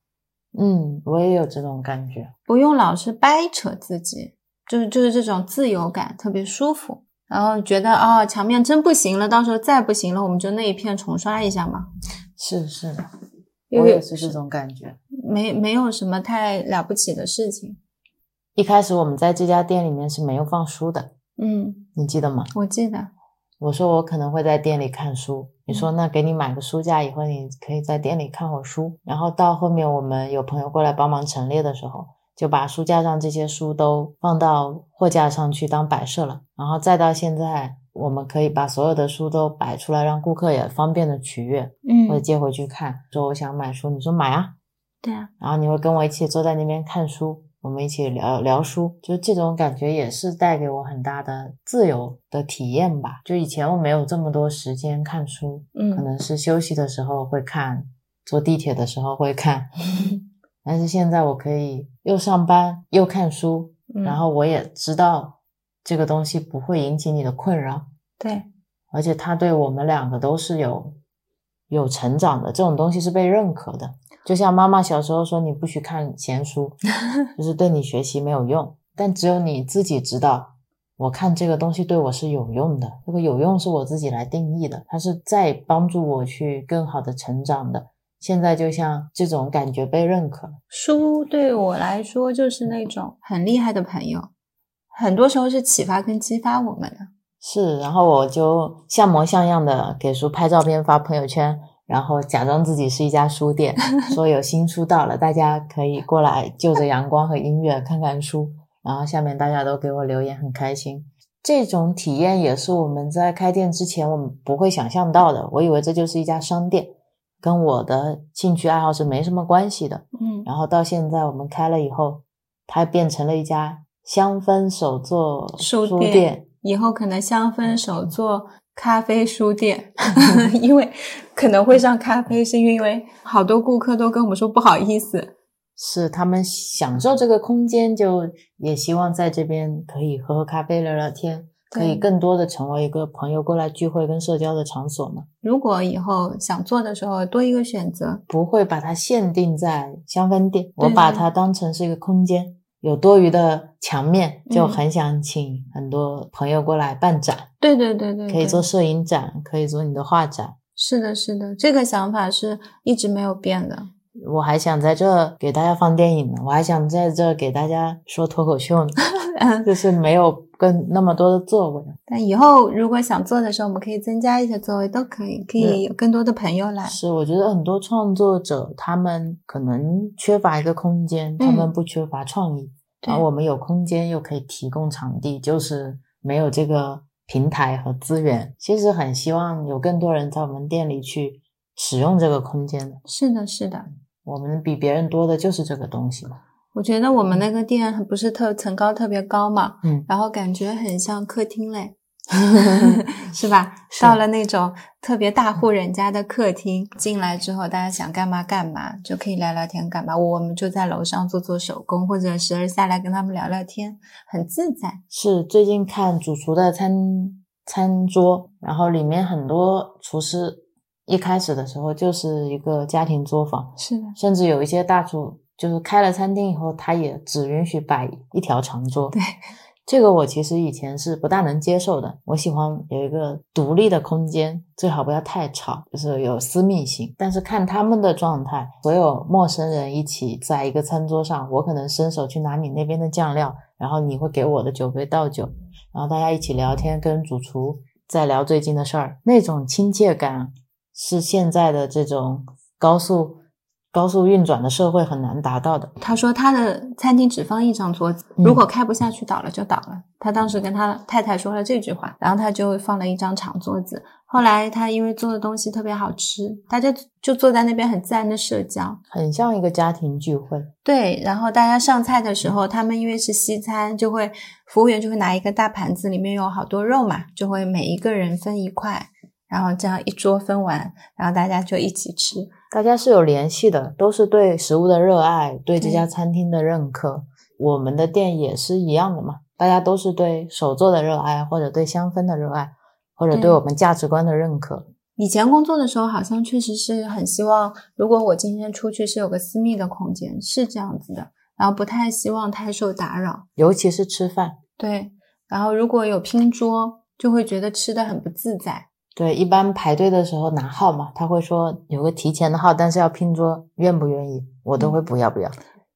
嗯，我也有这种感觉，不用老是掰扯自己，就是就是这种自由感特别舒服。然后觉得哦，墙面真不行了，到时候再不行了，我们就那一片重刷一下嘛。是是的，我也是这种感觉，没没有什么太了不起的事情。一开始我们在这家店里面是没有放书的，嗯，你记得吗？我记得。我说我可能会在店里看书，你说那给你买个书架，以后你可以在店里看会书。然后到后面我们有朋友过来帮忙陈列的时候，就把书架上这些书都放到货架上去当摆设了。然后再到现在，我们可以把所有的书都摆出来，让顾客也方便的取阅，嗯，或者接回去看。说我想买书，你说买啊，对啊，然后你会跟我一起坐在那边看书。我们一起聊聊书，就这种感觉也是带给我很大的自由的体验吧。就以前我没有这么多时间看书，嗯，可能是休息的时候会看，坐地铁的时候会看，但是现在我可以又上班又看书，然后我也知道这个东西不会引起你的困扰，对，而且它对我们两个都是有有成长的，这种东西是被认可的。就像妈妈小时候说，你不许看闲书，就是对你学习没有用。但只有你自己知道，我看这个东西对我是有用的。这个有用是我自己来定义的，它是在帮助我去更好的成长的。现在就像这种感觉被认可，书对我来说就是那种很厉害的朋友，很多时候是启发跟激发我们的。是，然后我就像模像样的给书拍照片发朋友圈。然后假装自己是一家书店，说有新书到了，大家可以过来就着阳光和音乐看看书。然后下面大家都给我留言，很开心。这种体验也是我们在开店之前我们不会想象到的。我以为这就是一家商店，跟我的兴趣爱好是没什么关系的。嗯，然后到现在我们开了以后，它变成了一家香氛手作书店。以后可能香氛手作。咖啡书店，因为可能会上咖啡，是因为好多顾客都跟我们说不好意思，是他们享受这个空间，就也希望在这边可以喝喝咖啡、聊聊天，可以更多的成为一个朋友过来聚会跟社交的场所嘛。如果以后想做的时候多一个选择，不会把它限定在香氛店，我把它当成是一个空间，有多余的墙面，就嗯很想请很多朋友过来办展，对对对对，对。可以做摄影展，可以做你的画展。是的，是的，这个想法是一直没有变的。我还想在这给大家放电影呢，我还想在这给大家说脱口秀呢，嗯，就是没有更那么多的座位。但以后如果想做的时候，我们可以增加一些座位，都可以，可以有更多的朋友来。是，我觉得很多创作者他们可能缺乏一个空间，他们嗯不缺乏创意，对而我们有空间又可以提供场地，就是没有这个平台和资源。其实很希望有更多人在我们店里去使用这个空间的。是的，是的。我们比别人多的就是这个东西嘛。我觉得我们那个店不是特层高特别高嘛，嗯，然后感觉很像客厅嘞，是吧？是到了那种特别大户人家的客厅，进来之后大家想干嘛干嘛，就可以聊聊天干嘛。我们就在楼上做做手工，或者时而下来跟他们聊聊天，很自在。是最近看主厨的餐餐桌，然后里面很多厨师一开始的时候就是一个家庭作坊，是的，甚至有一些大厨就是开了餐厅以后，他也只允许摆一条长桌。对，这个我其实以前是不大能接受的。我喜欢有一个独立的空间，最好不要太吵，就是有私密性。但是看他们的状态，所有陌生人一起在一个餐桌上，我可能伸手去拿你那边的酱料，然后你会给我的酒杯倒酒，然后大家一起聊天，跟主厨在聊最近的事儿，那种亲切感是现在的这种高速高速运转的社会很难达到的。他说他的餐厅只放一张桌子，嗯如果开不下去倒了就倒了。他当时跟他太太说了这句话，然后他就放了一张长桌子。后来他因为做的东西特别好吃，大家就坐在那边很自然的社交。很像一个家庭聚会，对，然后大家上菜的时候，他们因为是西餐，就会服务员就会拿一个大盘子，里面有好多肉嘛，就会每一个人分一块，然后这样一桌分完，然后大家就一起吃。大家是有联系的，都是对食物的热爱，对这家餐厅的认可。我们的店也是一样的嘛，大家都是对手作的热爱，或者对香氛的热爱，或者对对我们价值观的认可。以前工作的时候，好像确实是很希望，如果我今天出去是有个私密的空间，是这样子的，然后不太希望太受打扰。尤其是吃饭，对，然后如果有拼桌，就会觉得吃的很不自在。对，一般排队的时候拿号嘛，他会说有个提前的号，但是要拼桌，愿不愿意？我都会不要不要。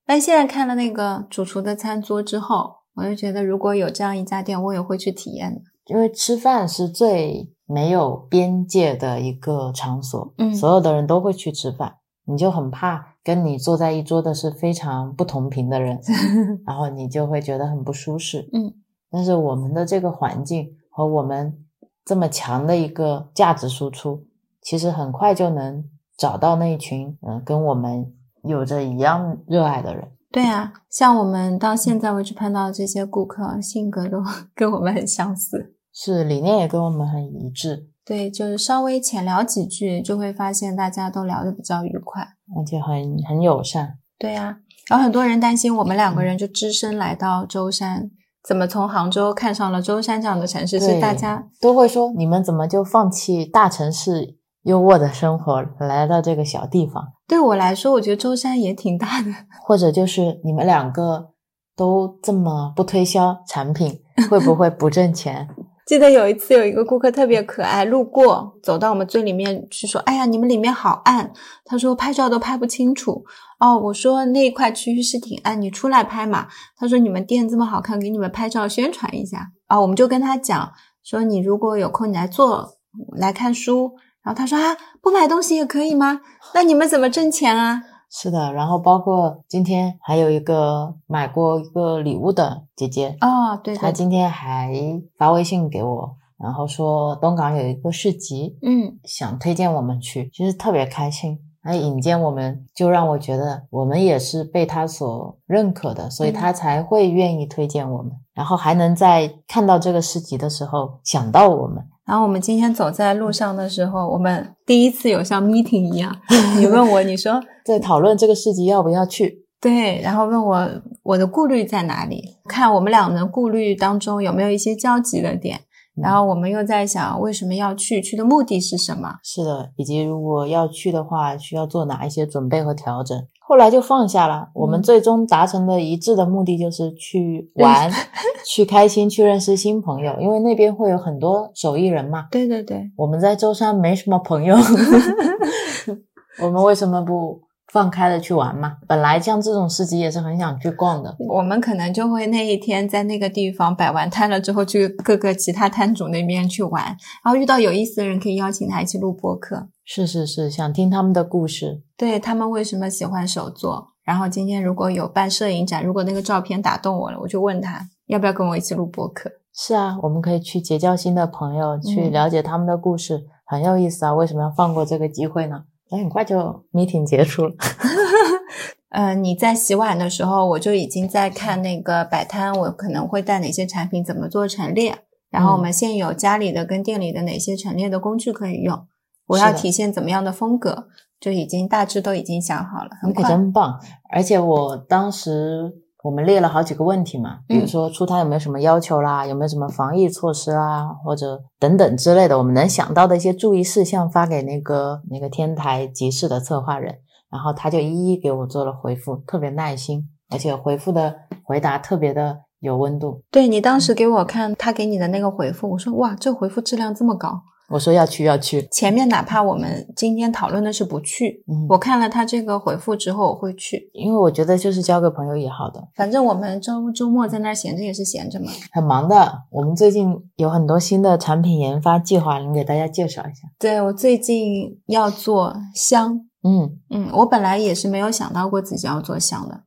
但现在看了那个主厨的餐桌之后，我就觉得如果有这样一家店，我也会去体验的。因为吃饭是最没有边界的一个场所，嗯所有的人都会去吃饭，你就很怕跟你坐在一桌的是非常不同频的人，然后你就会觉得很不舒适。嗯，但是我们的这个环境和我们这么强的一个价值输出，其实很快就能找到那一群嗯、呃跟我们有着一样热爱的人。对啊，像我们到现在为止碰到的这些顾客，性格都 跟我们很相似。是理念也跟我们很一致，对，就是稍微浅聊几句，就会发现大家都聊得比较愉快。而且很很友善。对啊，然后很多人担心我们两个人就只身来到舟山，怎么从杭州看上了舟山这样的城市？是对大家都会说你们怎么就放弃大城市优渥的生活，来到这个小地方？对我来说，我觉得舟山也挺大的。或者就是你们两个都这么不推销产品，会不会不挣钱？记得有一次有一个顾客特别可爱，路过走到我们最里面去说：“哎呀，你们里面好暗。”他说拍照都拍不清楚。哦，我说那一块区域是挺暗，你出来拍嘛。他说你们店这么好看，给你们拍照宣传一下啊、我们就跟他讲说，你如果有空你来做来看书。然后他说啊，不买东西也可以吗？那你们怎么挣钱啊？是的，然后包括今天还有一个买过一个礼物的姐姐，哦，对对，她今天还发微信给我，然后说东港有一个市集，嗯，想推荐我们去，其实特别开心。还引荐我们，就让我觉得我们也是被他所认可的，所以嗯他才会愿意推荐我们，然后还能在看到这个市集的时候想到我们。然后我们今天走在路上的时候，我们第一次有像 meeting 一样，你问我，你说 在讨论这个市集要不要去，对，然后问我我的顾虑在哪里，看我们俩的顾虑当中有没有一些交集的点，然后我们又在想为什么要去，去的目的是什么？是的，以及如果要去的话，需要做哪一些准备和调整。后来就放下了。我们嗯最终达成的一致的目的就是去玩，去开心，去认识新朋友，因为那边会有很多手艺人嘛。对对对，我们在舟山没什么朋友，我们为什么不放开了去玩嘛？本来像这种市集也是很想去逛的。我们可能就会那一天在那个地方摆完摊了之后，去各个其他摊主那边去玩，然后遇到有意思的人，可以邀请他一起录播客。是是是，想听他们的故事。对他们为什么喜欢手作。然后今天如果有办摄影展，如果那个照片打动我了，我就问他要不要跟我一起录播客。是啊，我们可以去结交新的朋友，去嗯了解他们的故事，很有意思啊。为什么要放过这个机会呢？哎，很快就 meeting 结束了。呃，你在洗碗的时候，我就已经在看那个摆摊，我可能会带哪些产品怎么做陈列，然后我们现有家里的跟店里的哪些陈列的工具可以用，我要体现怎么样的风格，就已经大致都已经想好了，很你可快。真棒！而且我当时我们列了好几个问题嘛，比如嗯说出摊有没有什么要求啦，有没有什么防疫措施啦，或者等等之类的，我们能想到的一些注意事项发给那个那个天台集市的策划人，然后他就一一给我做了回复，特别耐心，而且回复的回答特别的有温度。对你当时给我看他给你的那个回复，我说哇，这回复质量这么高。我说要去要去，前面哪怕我们今天讨论的是不去，嗯，我看了他这个回复之后，我会去。因为我觉得就是交个朋友也好的，反正我们周周末在那儿闲着也是闲着嘛。很忙的。我们最近有很多新的产品研发计划，能给大家介绍一下。对我最近要做香，嗯嗯，我本来也是没有想到过自己要做香的，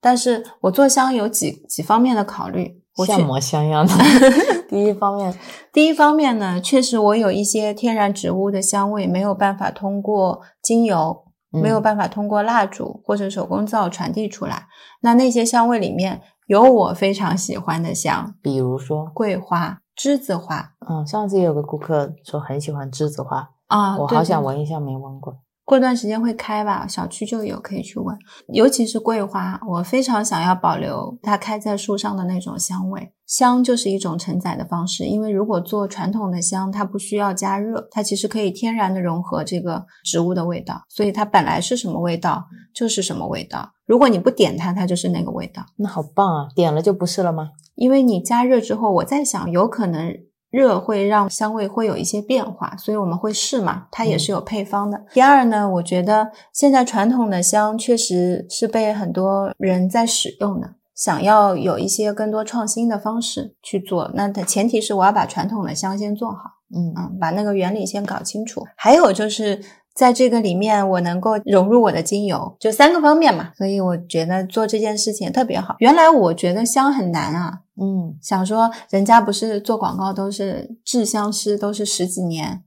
但是我做香有几几方面的考虑。像模像样的。第一方面，第一方面呢，确实我有一些天然植物的香味没有办法通过精油，没有嗯办法通过蜡烛或者手工皂传递出来。那那些香味里面有我非常喜欢的香，比如说，桂花、栀子花嗯，上次也有个顾客说很喜欢栀子花，啊，我好想闻一下，没闻过。过段时间会开吧，小区就有可以去闻。尤其是桂花，我非常想要保留它开在树上的那种香味。香就是一种承载的方式，因为如果做传统的香，它不需要加热，它其实可以天然的融合这个植物的味道，所以它本来是什么味道就是什么味道。如果你不点它，它就是那个味道。那好棒啊！点了就不是了吗？因为你加热之后，我在想，有可能热会让香味会有一些变化，所以我们会试嘛，它也是有配方的。第二呢，我觉得现在传统的香确实是被很多人在使用的，想要有一些更多创新的方式去做，那它前提是我要把传统的香先做好，嗯嗯，把那个原理先搞清楚。还有就是。在这个里面，我能够融入我的精油，就三个方面嘛，所以我觉得做这件事情也特别好。原来我觉得香很难啊，嗯，想说人家不是做广告都是制香师，都是十几年，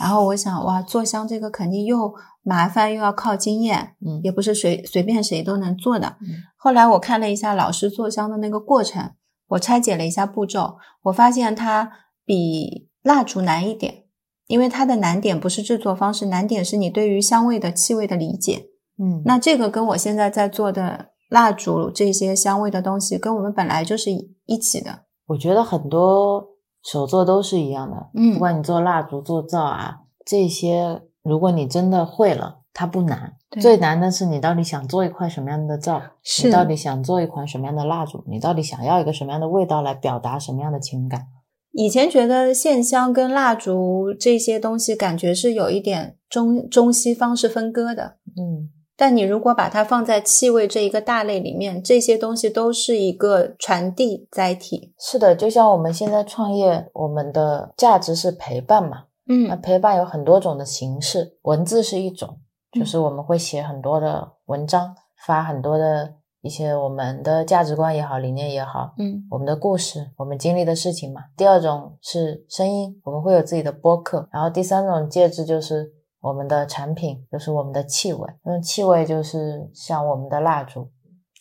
然后我想哇，做香这个肯定又麻烦又要靠经验，嗯也不是随随便谁都能做的。嗯后来我看了一下老师做香的那个过程，我拆解了一下步骤，我发现它比蜡烛难一点，因为它的难点不是制作方式，难点是你对于香味的气味的理解。嗯，那这个跟我现在在做的蜡烛这些香味的东西，跟我们本来就是一一起的。我觉得很多手作都是一样的，嗯不管你做蜡烛、做皂啊这些，如果你真的会了，它不难。最难的是你到底想做一块什么样的皂，是你到底想做一款什么样的蜡烛，你到底想要一个什么样的味道来表达什么样的情感。以前觉得线香跟蜡烛这些东西，感觉是有一点中中西方是分割的。嗯但你如果把它放在气味这一个大类里面，这些东西都是一个传递载体。是的，就像我们现在创业，我们的价值是陪伴嘛。嗯那嗯陪伴有很多种的形式，文字是一种，嗯就是我们会写很多的文章，发很多的一些我们的价值观也好，理念也好，嗯我们的故事，我们经历的事情嘛。第二种是声音，我们会有自己的播客。然后第三种介质就是我们的产品，就是我们的气味。那气味就是像我们的蜡烛，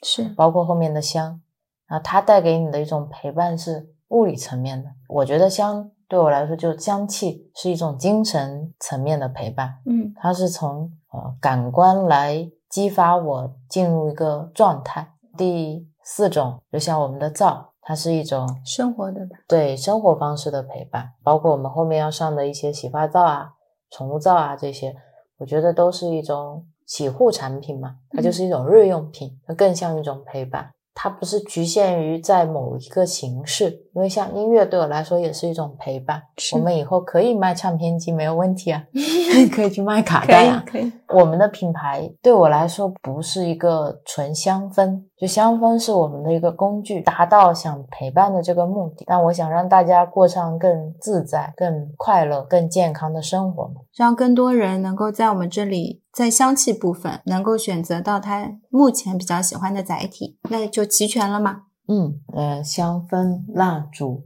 是包括后面的香，啊，它带给你的一种陪伴是物理层面的。我觉得香对我来说，就香气是一种精神层面的陪伴，嗯它是从呃感官来激发我进入一个状态。第四种，就像我们的皂，它是一种生活的吧。对生活方式的陪伴，包括我们后面要上的一些洗发皂啊、宠物皂啊这些，我觉得都是一种洗护产品嘛，它就是一种日用品，它更像一种陪伴。它不是局限于在某一个形式，因为像音乐对我来说也是一种陪伴。我们以后可以卖唱片机，没有问题啊，可以去卖卡带啊。以可以，我们的品牌对我来说不是一个纯香氛，就香氛是我们的一个工具，达到想陪伴的这个目的。但我想让大家过上更自在、更快乐、更健康的生活嘛。让更多人能够在我们这里，在香气部分能够选择到他目前比较喜欢的载体，那就齐全了嘛。嗯，呃，香氛、蜡烛、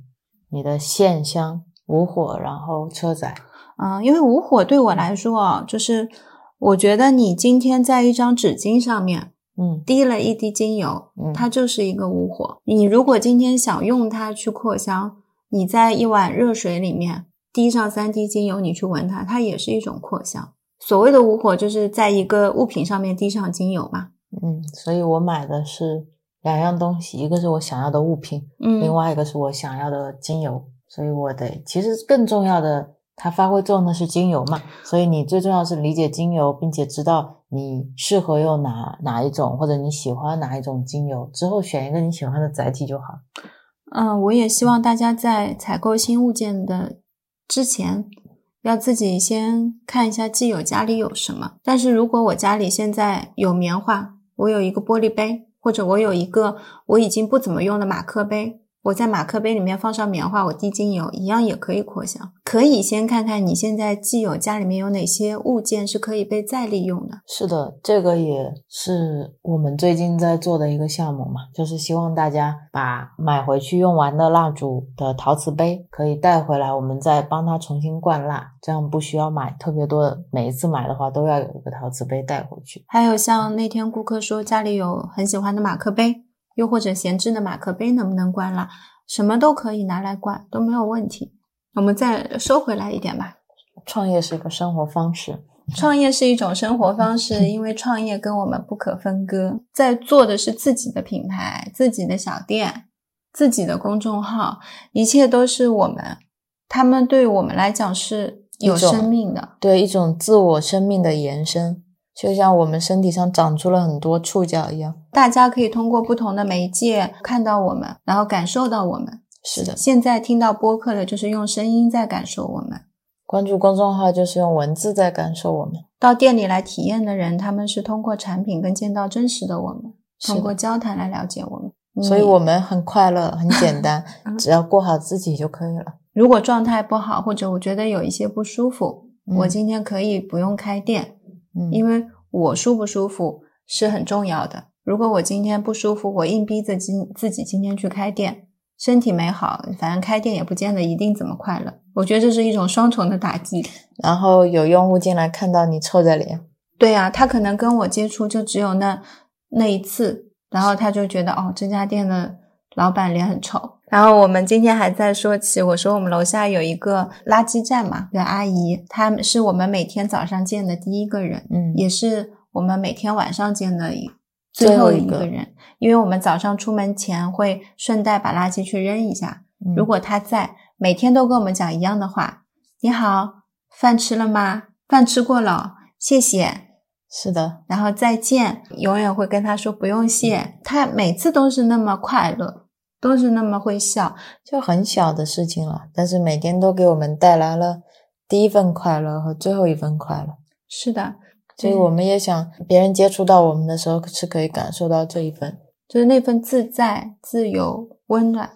你的线香、无火，然后车载，嗯，因为无火对我来说啊，就是我觉得你今天在一张纸巾上面嗯滴了一滴精油，嗯，它就是一个无火。你如果今天想用它去扩香，你在一碗热水里面滴上三滴精油，你去闻它，它也是一种扩香。所谓的无火，就是在一个物品上面滴上精油嘛。嗯，所以我买的是两样东西，一个是我想要的物品，嗯，另外一个是我想要的精油，所以我得其实更重要的，它发挥作用的是精油嘛，所以你最重要是理解精油，并且知道你适合用哪哪一种，或者你喜欢哪一种精油，之后选一个你喜欢的载体就好。嗯，我也希望大家在采购新物件的之前，要自己先看一下既有家里有什么。但是如果我家里现在有棉花，我有一个玻璃杯，或者我有一个我已经不怎么用的马克杯，我在马克杯里面放上棉花，我滴精油，一样也可以扩香。可以先看看你现在既有家里面有哪些物件是可以被再利用的。是的，这个也是我们最近在做的一个项目嘛，就是希望大家把买回去用完的蜡烛的陶瓷杯可以带回来，我们再帮它重新灌蜡，这样不需要买特别多的，每一次买的话都要有一个陶瓷杯带回去。还有像那天顾客说家里有很喜欢的马克杯，又或者闲置的马克杯，能不能关了？什么都可以拿来关，都没有问题。我们再收回来一点吧。创业是一个生活方式，创业是一种生活方式，因为创业跟我们不可分割。在做的是自己的品牌、自己的小店、自己的公众号，一切都是我们，他们对我们来讲是有生命的。对一种自我生命的延伸，就像我们身体上长出了很多触角一样。大家可以通过不同的媒介看到我们，然后感受到我们。是的，现在听到播客的，就是用声音在感受我们；关注公众号就是用文字在感受我们。到店里来体验的人，他们是通过产品跟见到真实的我们，通过交谈来了解我们。所以我们很快乐，很简 单嗯，只要过好自己就可以了。如果状态不好，或者我觉得有一些不舒服，嗯我今天可以不用开店，嗯，因为我舒不舒服是很重要的。如果我今天不舒服，我硬逼着今自己今天去开店，身体没好，反正开店也不见得一定怎么快乐。我觉得这是一种双重的打击。然后有用户进来看到你臭着脸，对呀、他可能跟我接触就只有那那一次，然后他就觉得哦，这家店的老板脸很臭。然后我们今天还在说起，我说我们楼下有一个垃圾站嘛，的阿姨，她是我们每天早上见的第一个人，嗯，也是我们每天晚上见的一最最后后一个人，因为我们早上出门前会顺带把垃圾去扔一下，嗯如果他在，每天都跟我们讲一样的话：“你好，饭吃了吗？饭吃过了，谢谢。”是的，然后再见，永远会跟他说不用谢。他每次都是那么快乐，都是那么会笑。就很小的事情了，但是每天都给我们带来了第一份快乐和最后一份快乐。是的，所以我们也想别人接触到我们的时候是可以感受到这一份。就是那份自在、自由、温暖，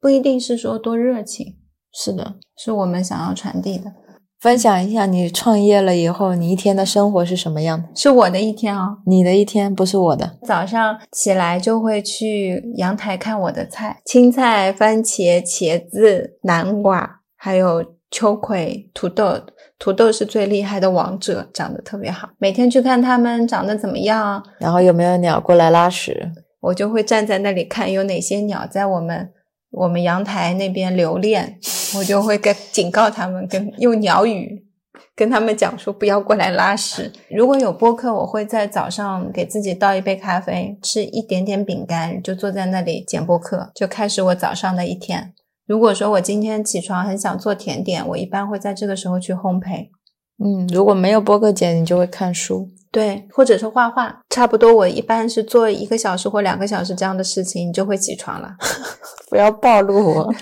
不一定是说多热情，是的，是我们想要传递的。分享一下你创业了以后，你一天的生活是什么样的？是我的一天哦，你的一天不是我的。早上起来就会去阳台看我的菜，青菜、番茄、茄子、南瓜，还有秋葵、土豆。土豆是最厉害的王者，长得特别好。每天去看它们长得怎么样，然后有没有鸟过来拉屎？我就会站在那里看有哪些鸟在我们我们阳台那边留恋，我就会跟警告他们，跟用鸟语跟他们讲说不要过来拉屎。如果有播客，我会在早上给自己倒一杯咖啡，吃一点点饼干，就坐在那里剪播客，就开始我早上的一天。如果说我今天起床很想做甜点，我一般会在这个时候去烘焙。嗯，如果没有播客剪，你就会看书。对，或者是画画，差不多我一般是做一个小时或两个小时这样的事情，你就会起床了。不要暴露我。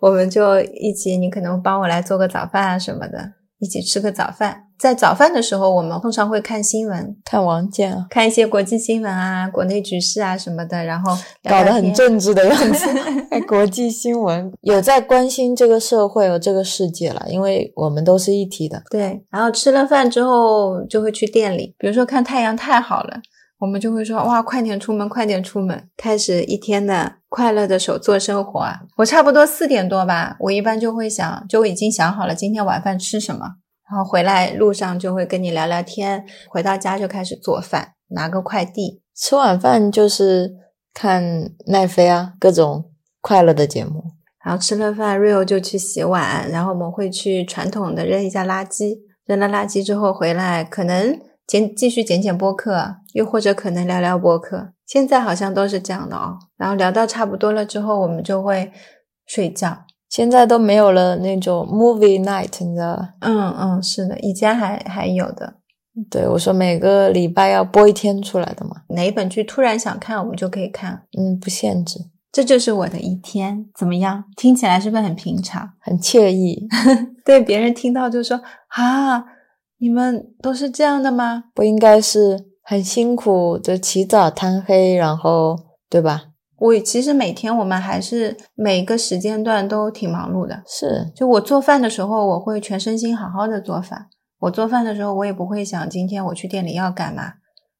我们就一起，你可能帮我来做个早饭啊什么的，一起吃个早饭。在早饭的时候，我们通常会看新闻，看王健啊，看一些国际新闻啊、国内局势啊什么的，然后 聊搞得很政治的样 子。哎，国际新闻有在关心这个社会和这个世界了，因为我们都是一体的。对，然后吃了饭之后就会去店里，比如说看太阳太好了，我们就会说哇，快点出门，快点出门，开始一天的快乐的手作生活啊。我差不多四点多吧，我一般就会想，就已经想好了今天晚饭吃什么，然后回来路上就会跟你聊聊天，回到家就开始做饭，拿个快递。吃晚饭就是看奈飞啊，各种快乐的节目。然后吃了饭，Rio 就去洗碗，然后我们会去传统的扔一下垃圾，扔了垃圾之后回来，可能剪继续剪剪播客，又或者可能聊聊播客。现在好像都是这样的哦。然后聊到差不多了之后，我们就会睡觉。现在都没有了那种 movie night，你知道吧？嗯嗯，是的，以前还还有的。对我说，每个礼拜要播一天出来的嘛。哪一本剧突然想看，我们就可以看。嗯，不限制，这就是我的一天，怎么样？听起来是不是很平常？很惬意。对别人听到就说啊，你们都是这样的吗？不应该是很辛苦的起早贪黑，然后对吧？我其实每天我们还是每个时间段都挺忙碌的。是，就我做饭的时候，我会全身心好好的做饭。我做饭的时候，我也不会想今天我去店里要干嘛。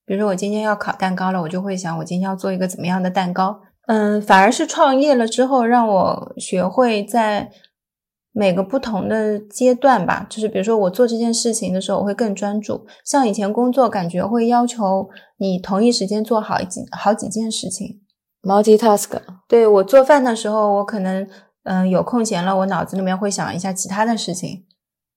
比如说我今天要烤蛋糕了，我就会想我今天要做一个怎么样的蛋糕。嗯，反而是创业了之后，让我学会在每个不同的阶段吧，就是比如说我做这件事情的时候，我会更专注。像以前工作，感觉会要求你同一时间做好几好几件事情。multitask，对我做饭的时候，我可能嗯、有空闲了，我脑子里面会想一下其他的事情。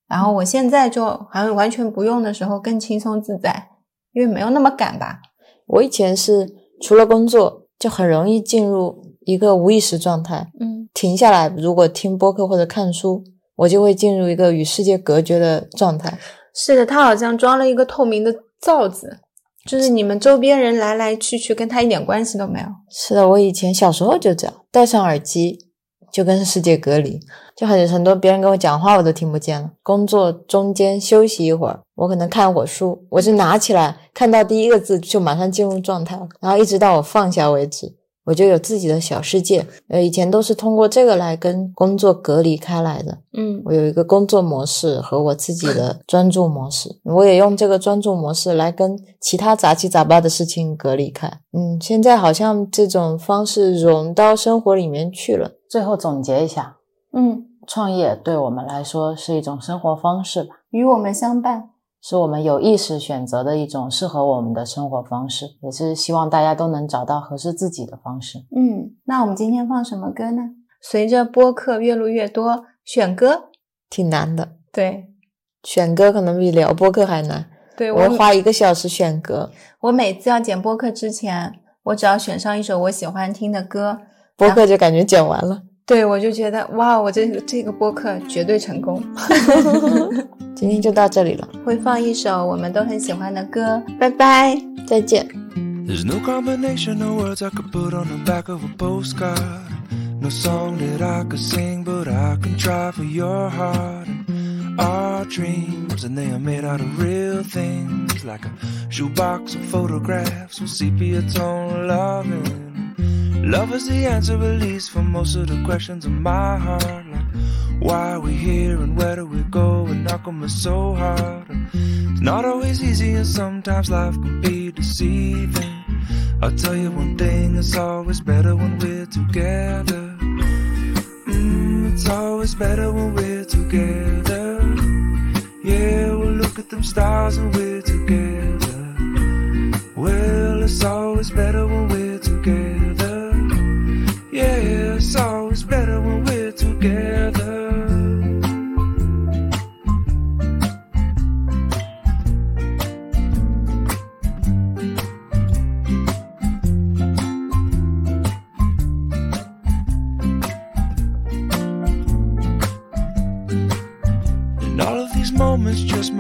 然后我现在就好像完全不用的时候更轻松自在，因为没有那么赶吧。我以前是除了工作就很容易进入一个无意识状态，嗯，停下来，如果听播客或者看书，我就会进入一个与世界隔绝的状态。是的，它好像装了一个透明的罩子，就是你们周边人来来去去，跟他一点关系都没有。是的，我以前小时候就这样，戴上耳机就跟世界隔离，就很很多别人跟我讲话我都听不见了。工作中间休息一会儿，我可能看会书，我就拿起来看到第一个字就马上进入状态了，然后一直到我放下为止，我就有自己的小世界。呃，以前都是通过这个来跟工作隔离开来的。嗯我有一个工作模式和我自己的专注模式，我也用这个专注模式来跟其他杂七杂八的事情隔离开。嗯，现在好像这种方式融到生活里面去了。最后总结一下，嗯，创业对我们来说是一种生活方式吧，与我们相伴。是我们有意识选择的一种适合我们的生活方式，也是希望大家都能找到合适自己的方式。嗯，那我们今天放什么歌呢？随着播客越录越多，选歌。挺难的，对选歌可能比聊播客还难。对，我花一个小时选歌，我每次要剪播客之前，我只要选上一首我喜欢听的歌，播客就感觉剪完了。对我就觉得哇，我这个这个播客绝对成功。今天就到这里了，会放一首我们都很喜欢的歌，拜拜。再见。There's no combination of words I could put on the back of a postcard. No song that I could sing, but I can try for your heart. And our dreams, and they are made out of real things, like a shoebox of photographs with sepia tone loving. Love is the answer, at least, for most of the questions in my heart. Like, why are we here and where do we go? And knock on us so hard. It's not always easy, and sometimes life can be deceiving. I'll tell you one thing, it's always better when we're together. Mm, it's always better when we're together. Yeah, we'll look at them stars and we're together. Well, it's always better